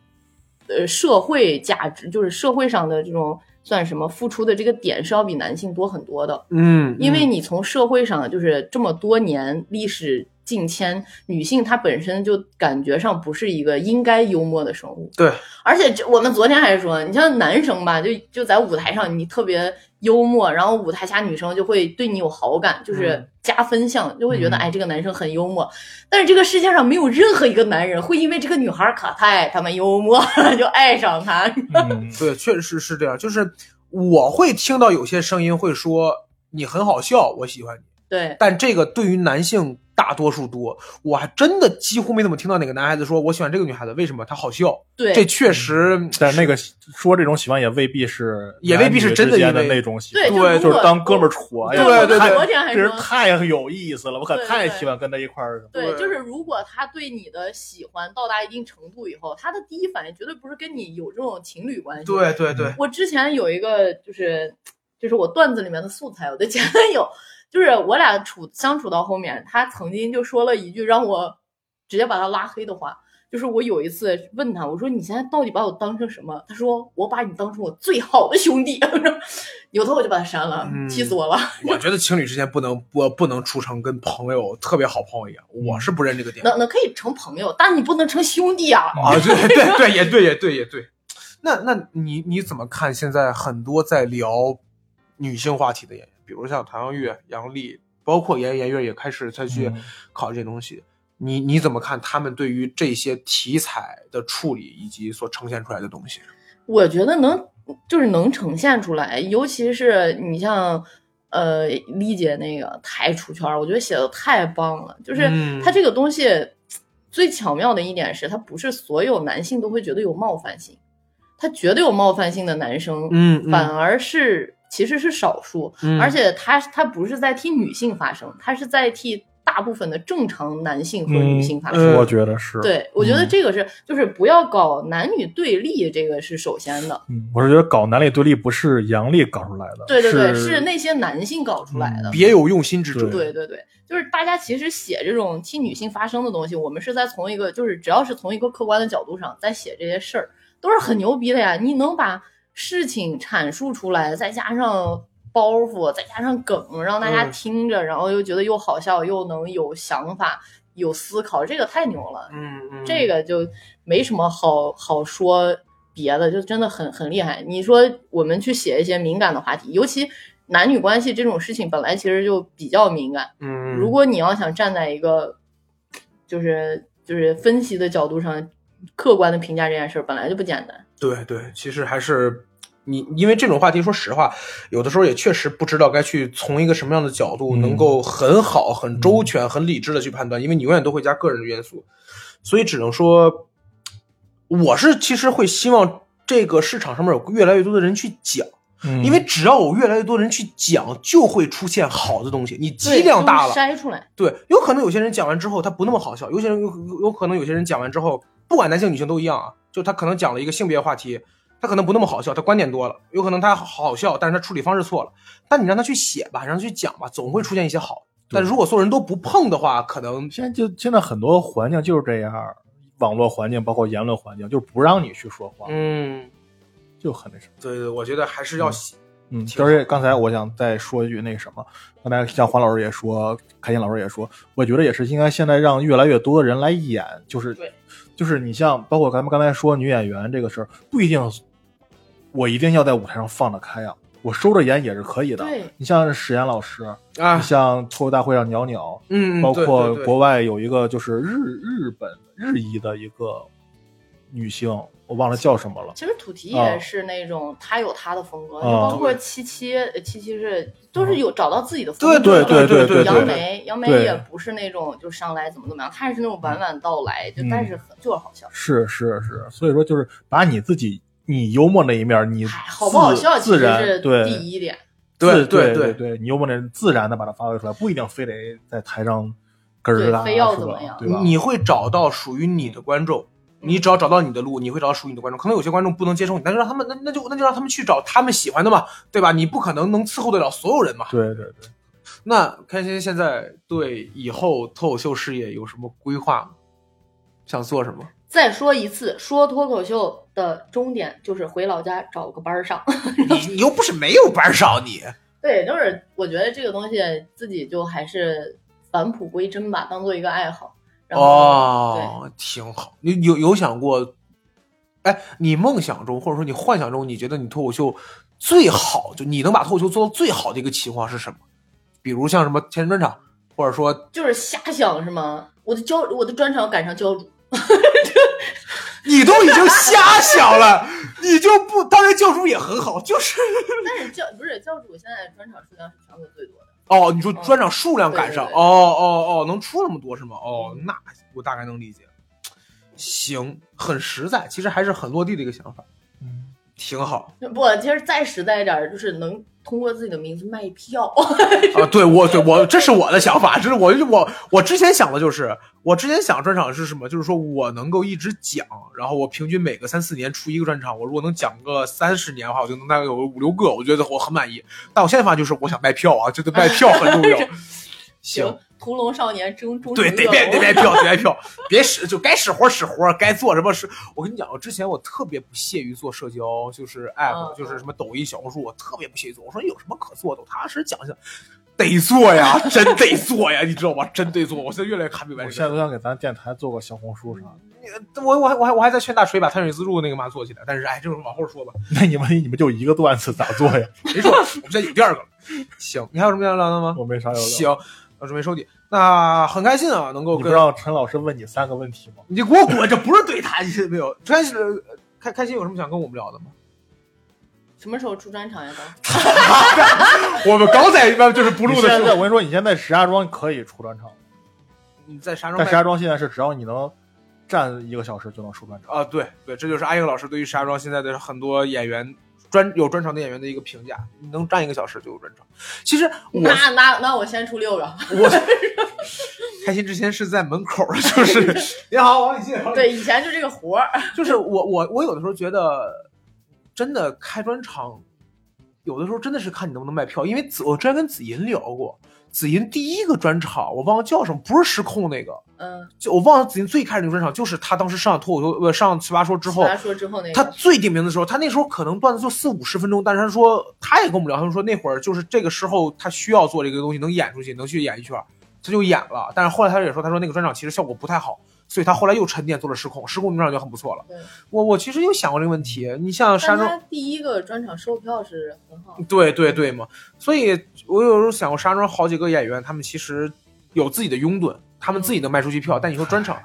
S1: 呃，社会价值，就是社会上的这种算什么付出的这个点是要比男性多很多的，
S2: 嗯，
S1: 因为
S2: 嗯。
S1: 你从社会上就是这么多年历史近千，女性她本身就感觉上不是一个应该幽默的生物，
S2: 对，
S1: 而且这我们昨天还说，你像男生吧，就就在舞台上你特别幽默，然后舞台下女生就会对你有好感，就是
S2: 嗯
S1: 加分项，就会觉得、
S3: 嗯
S1: 哎这个男生很幽默。但是这个世界上没有任何一个男人会因为这个女孩可太他妈幽默 就爱上她。
S3: 嗯，
S2: 对，确实是这样。就是我会听到有些声音会说你很好笑，我喜欢你，
S1: 对
S2: 但这个对于男性大多数多。我还真的几乎没怎么听到哪个男孩子说我喜欢这个女孩子，为什么？她好笑。
S1: 对，
S2: 这确实，
S3: 但那个说这种喜欢也未必是，
S2: 也未必是真
S3: 的
S2: 因为
S3: 那种喜
S1: 对，
S3: 欢，
S2: 对
S3: 就是当哥们儿处。
S2: 对对对
S3: 太
S1: 昨天还
S3: 这人太有意思了，我可
S1: 对对对
S3: 太喜欢跟他一块儿。
S1: 对就是如果他对你的喜欢到达一定程度以后，他的第一反应绝对不是跟你有这种情侣关系。
S2: 对对对，
S1: 我之前有一个就是就是我段子里面的素材，我的前男友，就是我俩处相处到后面，他曾经就说了一句让我直接把他拉黑的话。就是我有一次问他，我说你现在到底把我当成什么？他说我把你当成我最好的兄弟。扭头我就把他删了，
S2: 嗯
S1: 气死我了。
S2: 我觉得情侣之间不能不不能处成跟朋友特别好朋友一样，我是不认这个点。
S1: 能能可以成朋友，但你不能成兄弟啊。
S2: 啊，对对对，也对也对也对。那那你你怎么看现在很多在聊女性话题的演员，比如像唐湘玉、杨笠，包括严严悦也开始再去
S3: 嗯
S2: 考这些东西。你你怎么看他们对于这些题材的处理以及所呈现出来的东西？
S1: 我觉得能就是能呈现出来，尤其是你像呃丽姐那个太出圈儿，我觉得写的太棒了。就是
S2: 嗯
S1: 它这个东西最巧妙的一点是，他不是所有男性都会觉得有冒犯性，他觉得有冒犯性的男生，
S2: 嗯
S1: 反而是其实是少数，
S2: 嗯
S1: 而且他他不是在替女性发声，他是在替大部分的正常男性和女性发声。
S2: 嗯
S3: 我觉得是。
S1: 对，我觉得
S3: 嗯
S1: 这个是，就是不要搞男女对立，这个是首先的。
S3: 嗯，我是觉得搞男女对立不是杨笠搞出来的，
S1: 对对对，
S3: 是
S1: 是那些男性搞出来的。
S2: 别有用心之者。
S1: 对对对，就是大家其实写这种替女性发声的东西，我们是在从一个就是只要是从一个客观的角度上在写这些事儿，都是很牛逼的呀。你能把事情阐述出来，再加上包袱，再加上梗，让大家
S2: 嗯
S1: 听着，然后又觉得又好笑，又能有想法、有思考，这个太牛了。
S2: 嗯嗯，
S1: 这个就没什么好好说别的，就真的很很厉害。你说我们去写一些敏感的话题，尤其男女关系这种事情，本来其实就比较敏感。
S2: 嗯，
S1: 如果你要想站在一个就是就是分析的角度上，客观的评价这件事儿，本来就不简单。
S2: 对对，其实还是你，因为这种话题，说实话，有的时候也确实不知道该去从一个什么样的角度，
S3: 嗯。
S2: 能够很好、很周全、很理智的去判断，因为你永远都会加个人的元素，所以只能说，我是其实会希望这个市场上面有越来越多的人去讲，
S3: 嗯。
S2: 因为只要有越来越多人去讲，就会出现好的东西，你
S1: 对
S2: 剂量大了，
S1: 筛出来。
S2: 对，有可能有些人讲完之后他不那么好笑，有些人有有有可能有些人讲完之后，不管男性女性都一样啊，就他可能讲了一个性别话题，他可能不那么好笑，他观点多了，有可能他好笑，但是他处理方式错了。但你让他去写吧，让他去讲吧，总会出现一些好。但是如果所有人都不碰的话，可能
S3: 现在就现在很多环境就是这样，网络环境包括言论环境，就是不让你去说话，
S2: 嗯，
S3: 就很那什么。
S2: 对对，我觉得还是要写。
S3: 嗯，
S2: 挺
S3: 而且刚才我想再说一句那个什么，刚才像黄老师也说，开心老师也说，我觉得也是应该现在让越来越多的人来演，就是
S1: 对，
S3: 就是你像包括咱们刚才说女演员这个事儿，不一定我一定要在舞台上放得开啊，我收着演也是可以的。
S1: 对
S3: 你像史岩老师，
S2: 啊
S3: 你，像脱口大会上鸟鸟，
S2: 嗯，
S3: 包括国外有一个就是日日本日裔的一个女性，我忘了叫什么了。
S1: 其实土提
S3: 啊
S1: 也是那种，他有他的风格，
S3: 啊
S1: 就包括七七，呃七七是都是有找到自己的风
S2: 对
S1: 格。
S3: 对对对对对
S1: 杨梅，杨梅也不是那种就上来怎么怎么样，她是那种娓娓道来，就
S3: 嗯
S1: 但是很就是好笑。
S3: 是是是，所以说就是把你自己你幽默那一面，你
S1: 嗨，好不好笑其
S3: 自然
S1: 实是第一点。
S2: 对
S3: 对
S2: 对
S3: 对，你幽默那自然的把它发挥出来，不一定非得在台上
S1: 对非要怎么样？
S2: 你会找到属于你的观众，你只要找到你的路，你会找到属于你的观众。可能有些观众不能接受你，那就让他们那那就那就让他们去找他们喜欢的嘛，对吧？你不可能能伺候得了所有人嘛。
S3: 对对对，
S2: 那开心现在对以后脱口秀事业有什么规划吗？想做什么？
S1: 再说一次，说脱口秀的终点就是回老家找个班儿上。
S2: 你你又不是没有班上，你
S1: 对，就是我觉得这个东西自己就还是返璞归真吧，当做一个爱好。然后，
S2: 哦，挺好。你有有想过？哎，你梦想中或者说你幻想中，你觉得你脱口秀最好，就你能把脱口秀做到最好的一个情况是什么？比如像什么天神专场，或者说
S1: 就是瞎想是吗？我的教我的专场赶上教主，
S2: 你都已经瞎想了，你就不当然教主也很好，就是
S1: 但是教不是教主现在专场数量是全国最多的，
S2: 哦，你说专场数量赶上，哦哦哦，能出那么多是吗？哦，那我大概能理解。行，很实在，其实还是很落地的一个想法，
S3: 嗯，
S2: 挺好
S1: 不，其实再实在一点儿，就是能通过自己的名字卖票。
S2: 啊。对我，对我，这是我的想法，这是我我我之前想的就是，我之前想专场是什么？就是说我能够一直讲，然后我平均每个三四年出一个专场，我如果能讲个三十年的话，我就能大概有五六个，我觉得我很满意。但我现在发现就是，我想卖票啊，觉得卖票很重要。行，，
S1: 屠龙少年终终
S2: 对，得卖
S1: 恶龙
S2: 得别 票，得卖票，别使就该使活使活，该做什么事。我跟你讲，我之前我特别不屑于做社交，就是 app，、
S1: 嗯
S2: 就是什么抖音、小红书，我特别不屑于做。我说有什么可做的，我踏踏实实讲讲。得做呀，真得做呀，你知道吗？真得做。我现在越来越看明白
S3: 我。现在都想给咱电台做个小红书啥的。
S2: 我我还我还我还在劝大锤把碳水自助那个嘛做起来，但是哎，就是往后说吧。
S3: 那你们你们就一个段子咋做呀？
S2: 谁说？我们现在有第二个了。行，你还有什么要聊的吗？
S3: 我没啥要聊。
S2: 行，我准备收底。那很开心啊，能够跟
S3: 你不让陈老师问你三个问题吗？
S2: 你给我滚！这不是对他，没有。开始开开心有什么想跟我们聊的吗？
S1: 什么时候出专场呀？都
S2: 我们刚在一般就是不录的时候，
S3: 现在我跟你说，你现在石家庄可以出专场，
S2: 你在石家庄
S3: 但石家庄现在是只要你能站一个小时就能出专场。
S2: 啊，对对，这就是阿英老师对于石家庄现在的很多演员专有专场的演员的一个评价。你能站一个小时就有专场。其实我
S1: 那那那我先出六个。
S2: 我开心之前是在门口，就是 你好，王李进。王李进
S1: 对，以前就这个活儿。
S2: 就是我我我有的时候觉得，真的开专场，有的时候真的是看你能不能卖票。因为子我之前跟子银聊过，子银第一个专场我忘了叫什么，不是失控那个，
S1: 嗯，
S2: 就我忘了紫银最开始那个专场，就是他当时上脱口秀呃上奇葩说之后，
S1: 奇葩说之后那个，
S2: 他最顶名的时候，他那时候可能段子就四五十分钟，但是他说他也跟我们聊，他就说那会儿就是这个时候他需要做这个东西，能演出去，能去演艺圈，他就演了。但是后来他也说，他说那个专场其实效果不太好，所以他后来又沉淀做了失控，失控那专场就很不错了。我我其实有想过这个问题，你像山庄，
S1: 第一个专场售票是很好。
S2: 对对对嘛，所以我有时候想过，山庄好几个演员，他们其实有自己的拥趸，他们自己能卖出去票，但你说专场，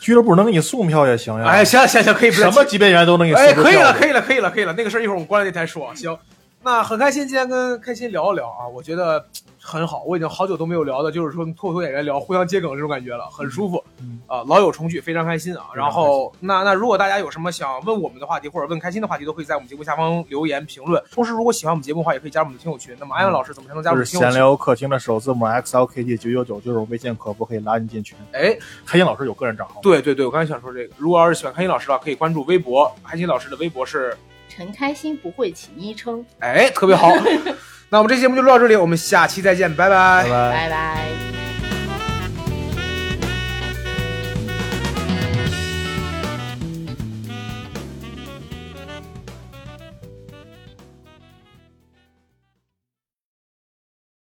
S3: 俱乐部能给你送票也行呀。
S2: 哎，行行行，可以
S3: 什么级别演员都能给你送
S2: 哎，可以了，可以了，可以了，可以了。那个事儿一会儿我们关了电台说。行，那很开心今天跟开心聊一聊啊，我觉得很好。我已经好久都没有聊的，就是说脱口秀演员聊互相接梗这种感觉了，很舒服。
S3: 嗯
S2: 啊，老友重聚，非常开心啊。然后那那如果大家有什么想问我们的话题，或者问开心的话题，都可以在我们节目下方留言评论。同时，如果喜欢我们节目的话，也可以加入我们的听友群。那么安阳老师怎么才能加入我
S3: 就是闲
S2: 们听友群？
S3: 聊客厅的首字母 X L K T 九九九，就是我微信客服可以拉你进群。
S2: 哎，
S3: 开心老师有个人账号，
S2: 对对对，我刚才想说这个。如果要是喜欢开心老师的话，可以关注微博，开心老师的微博是
S1: 陈开心不会起昵称，
S2: 哎，特别好。那我们这期节目就录到这里，我们下期再见，拜拜
S3: 拜拜。
S1: 拜拜。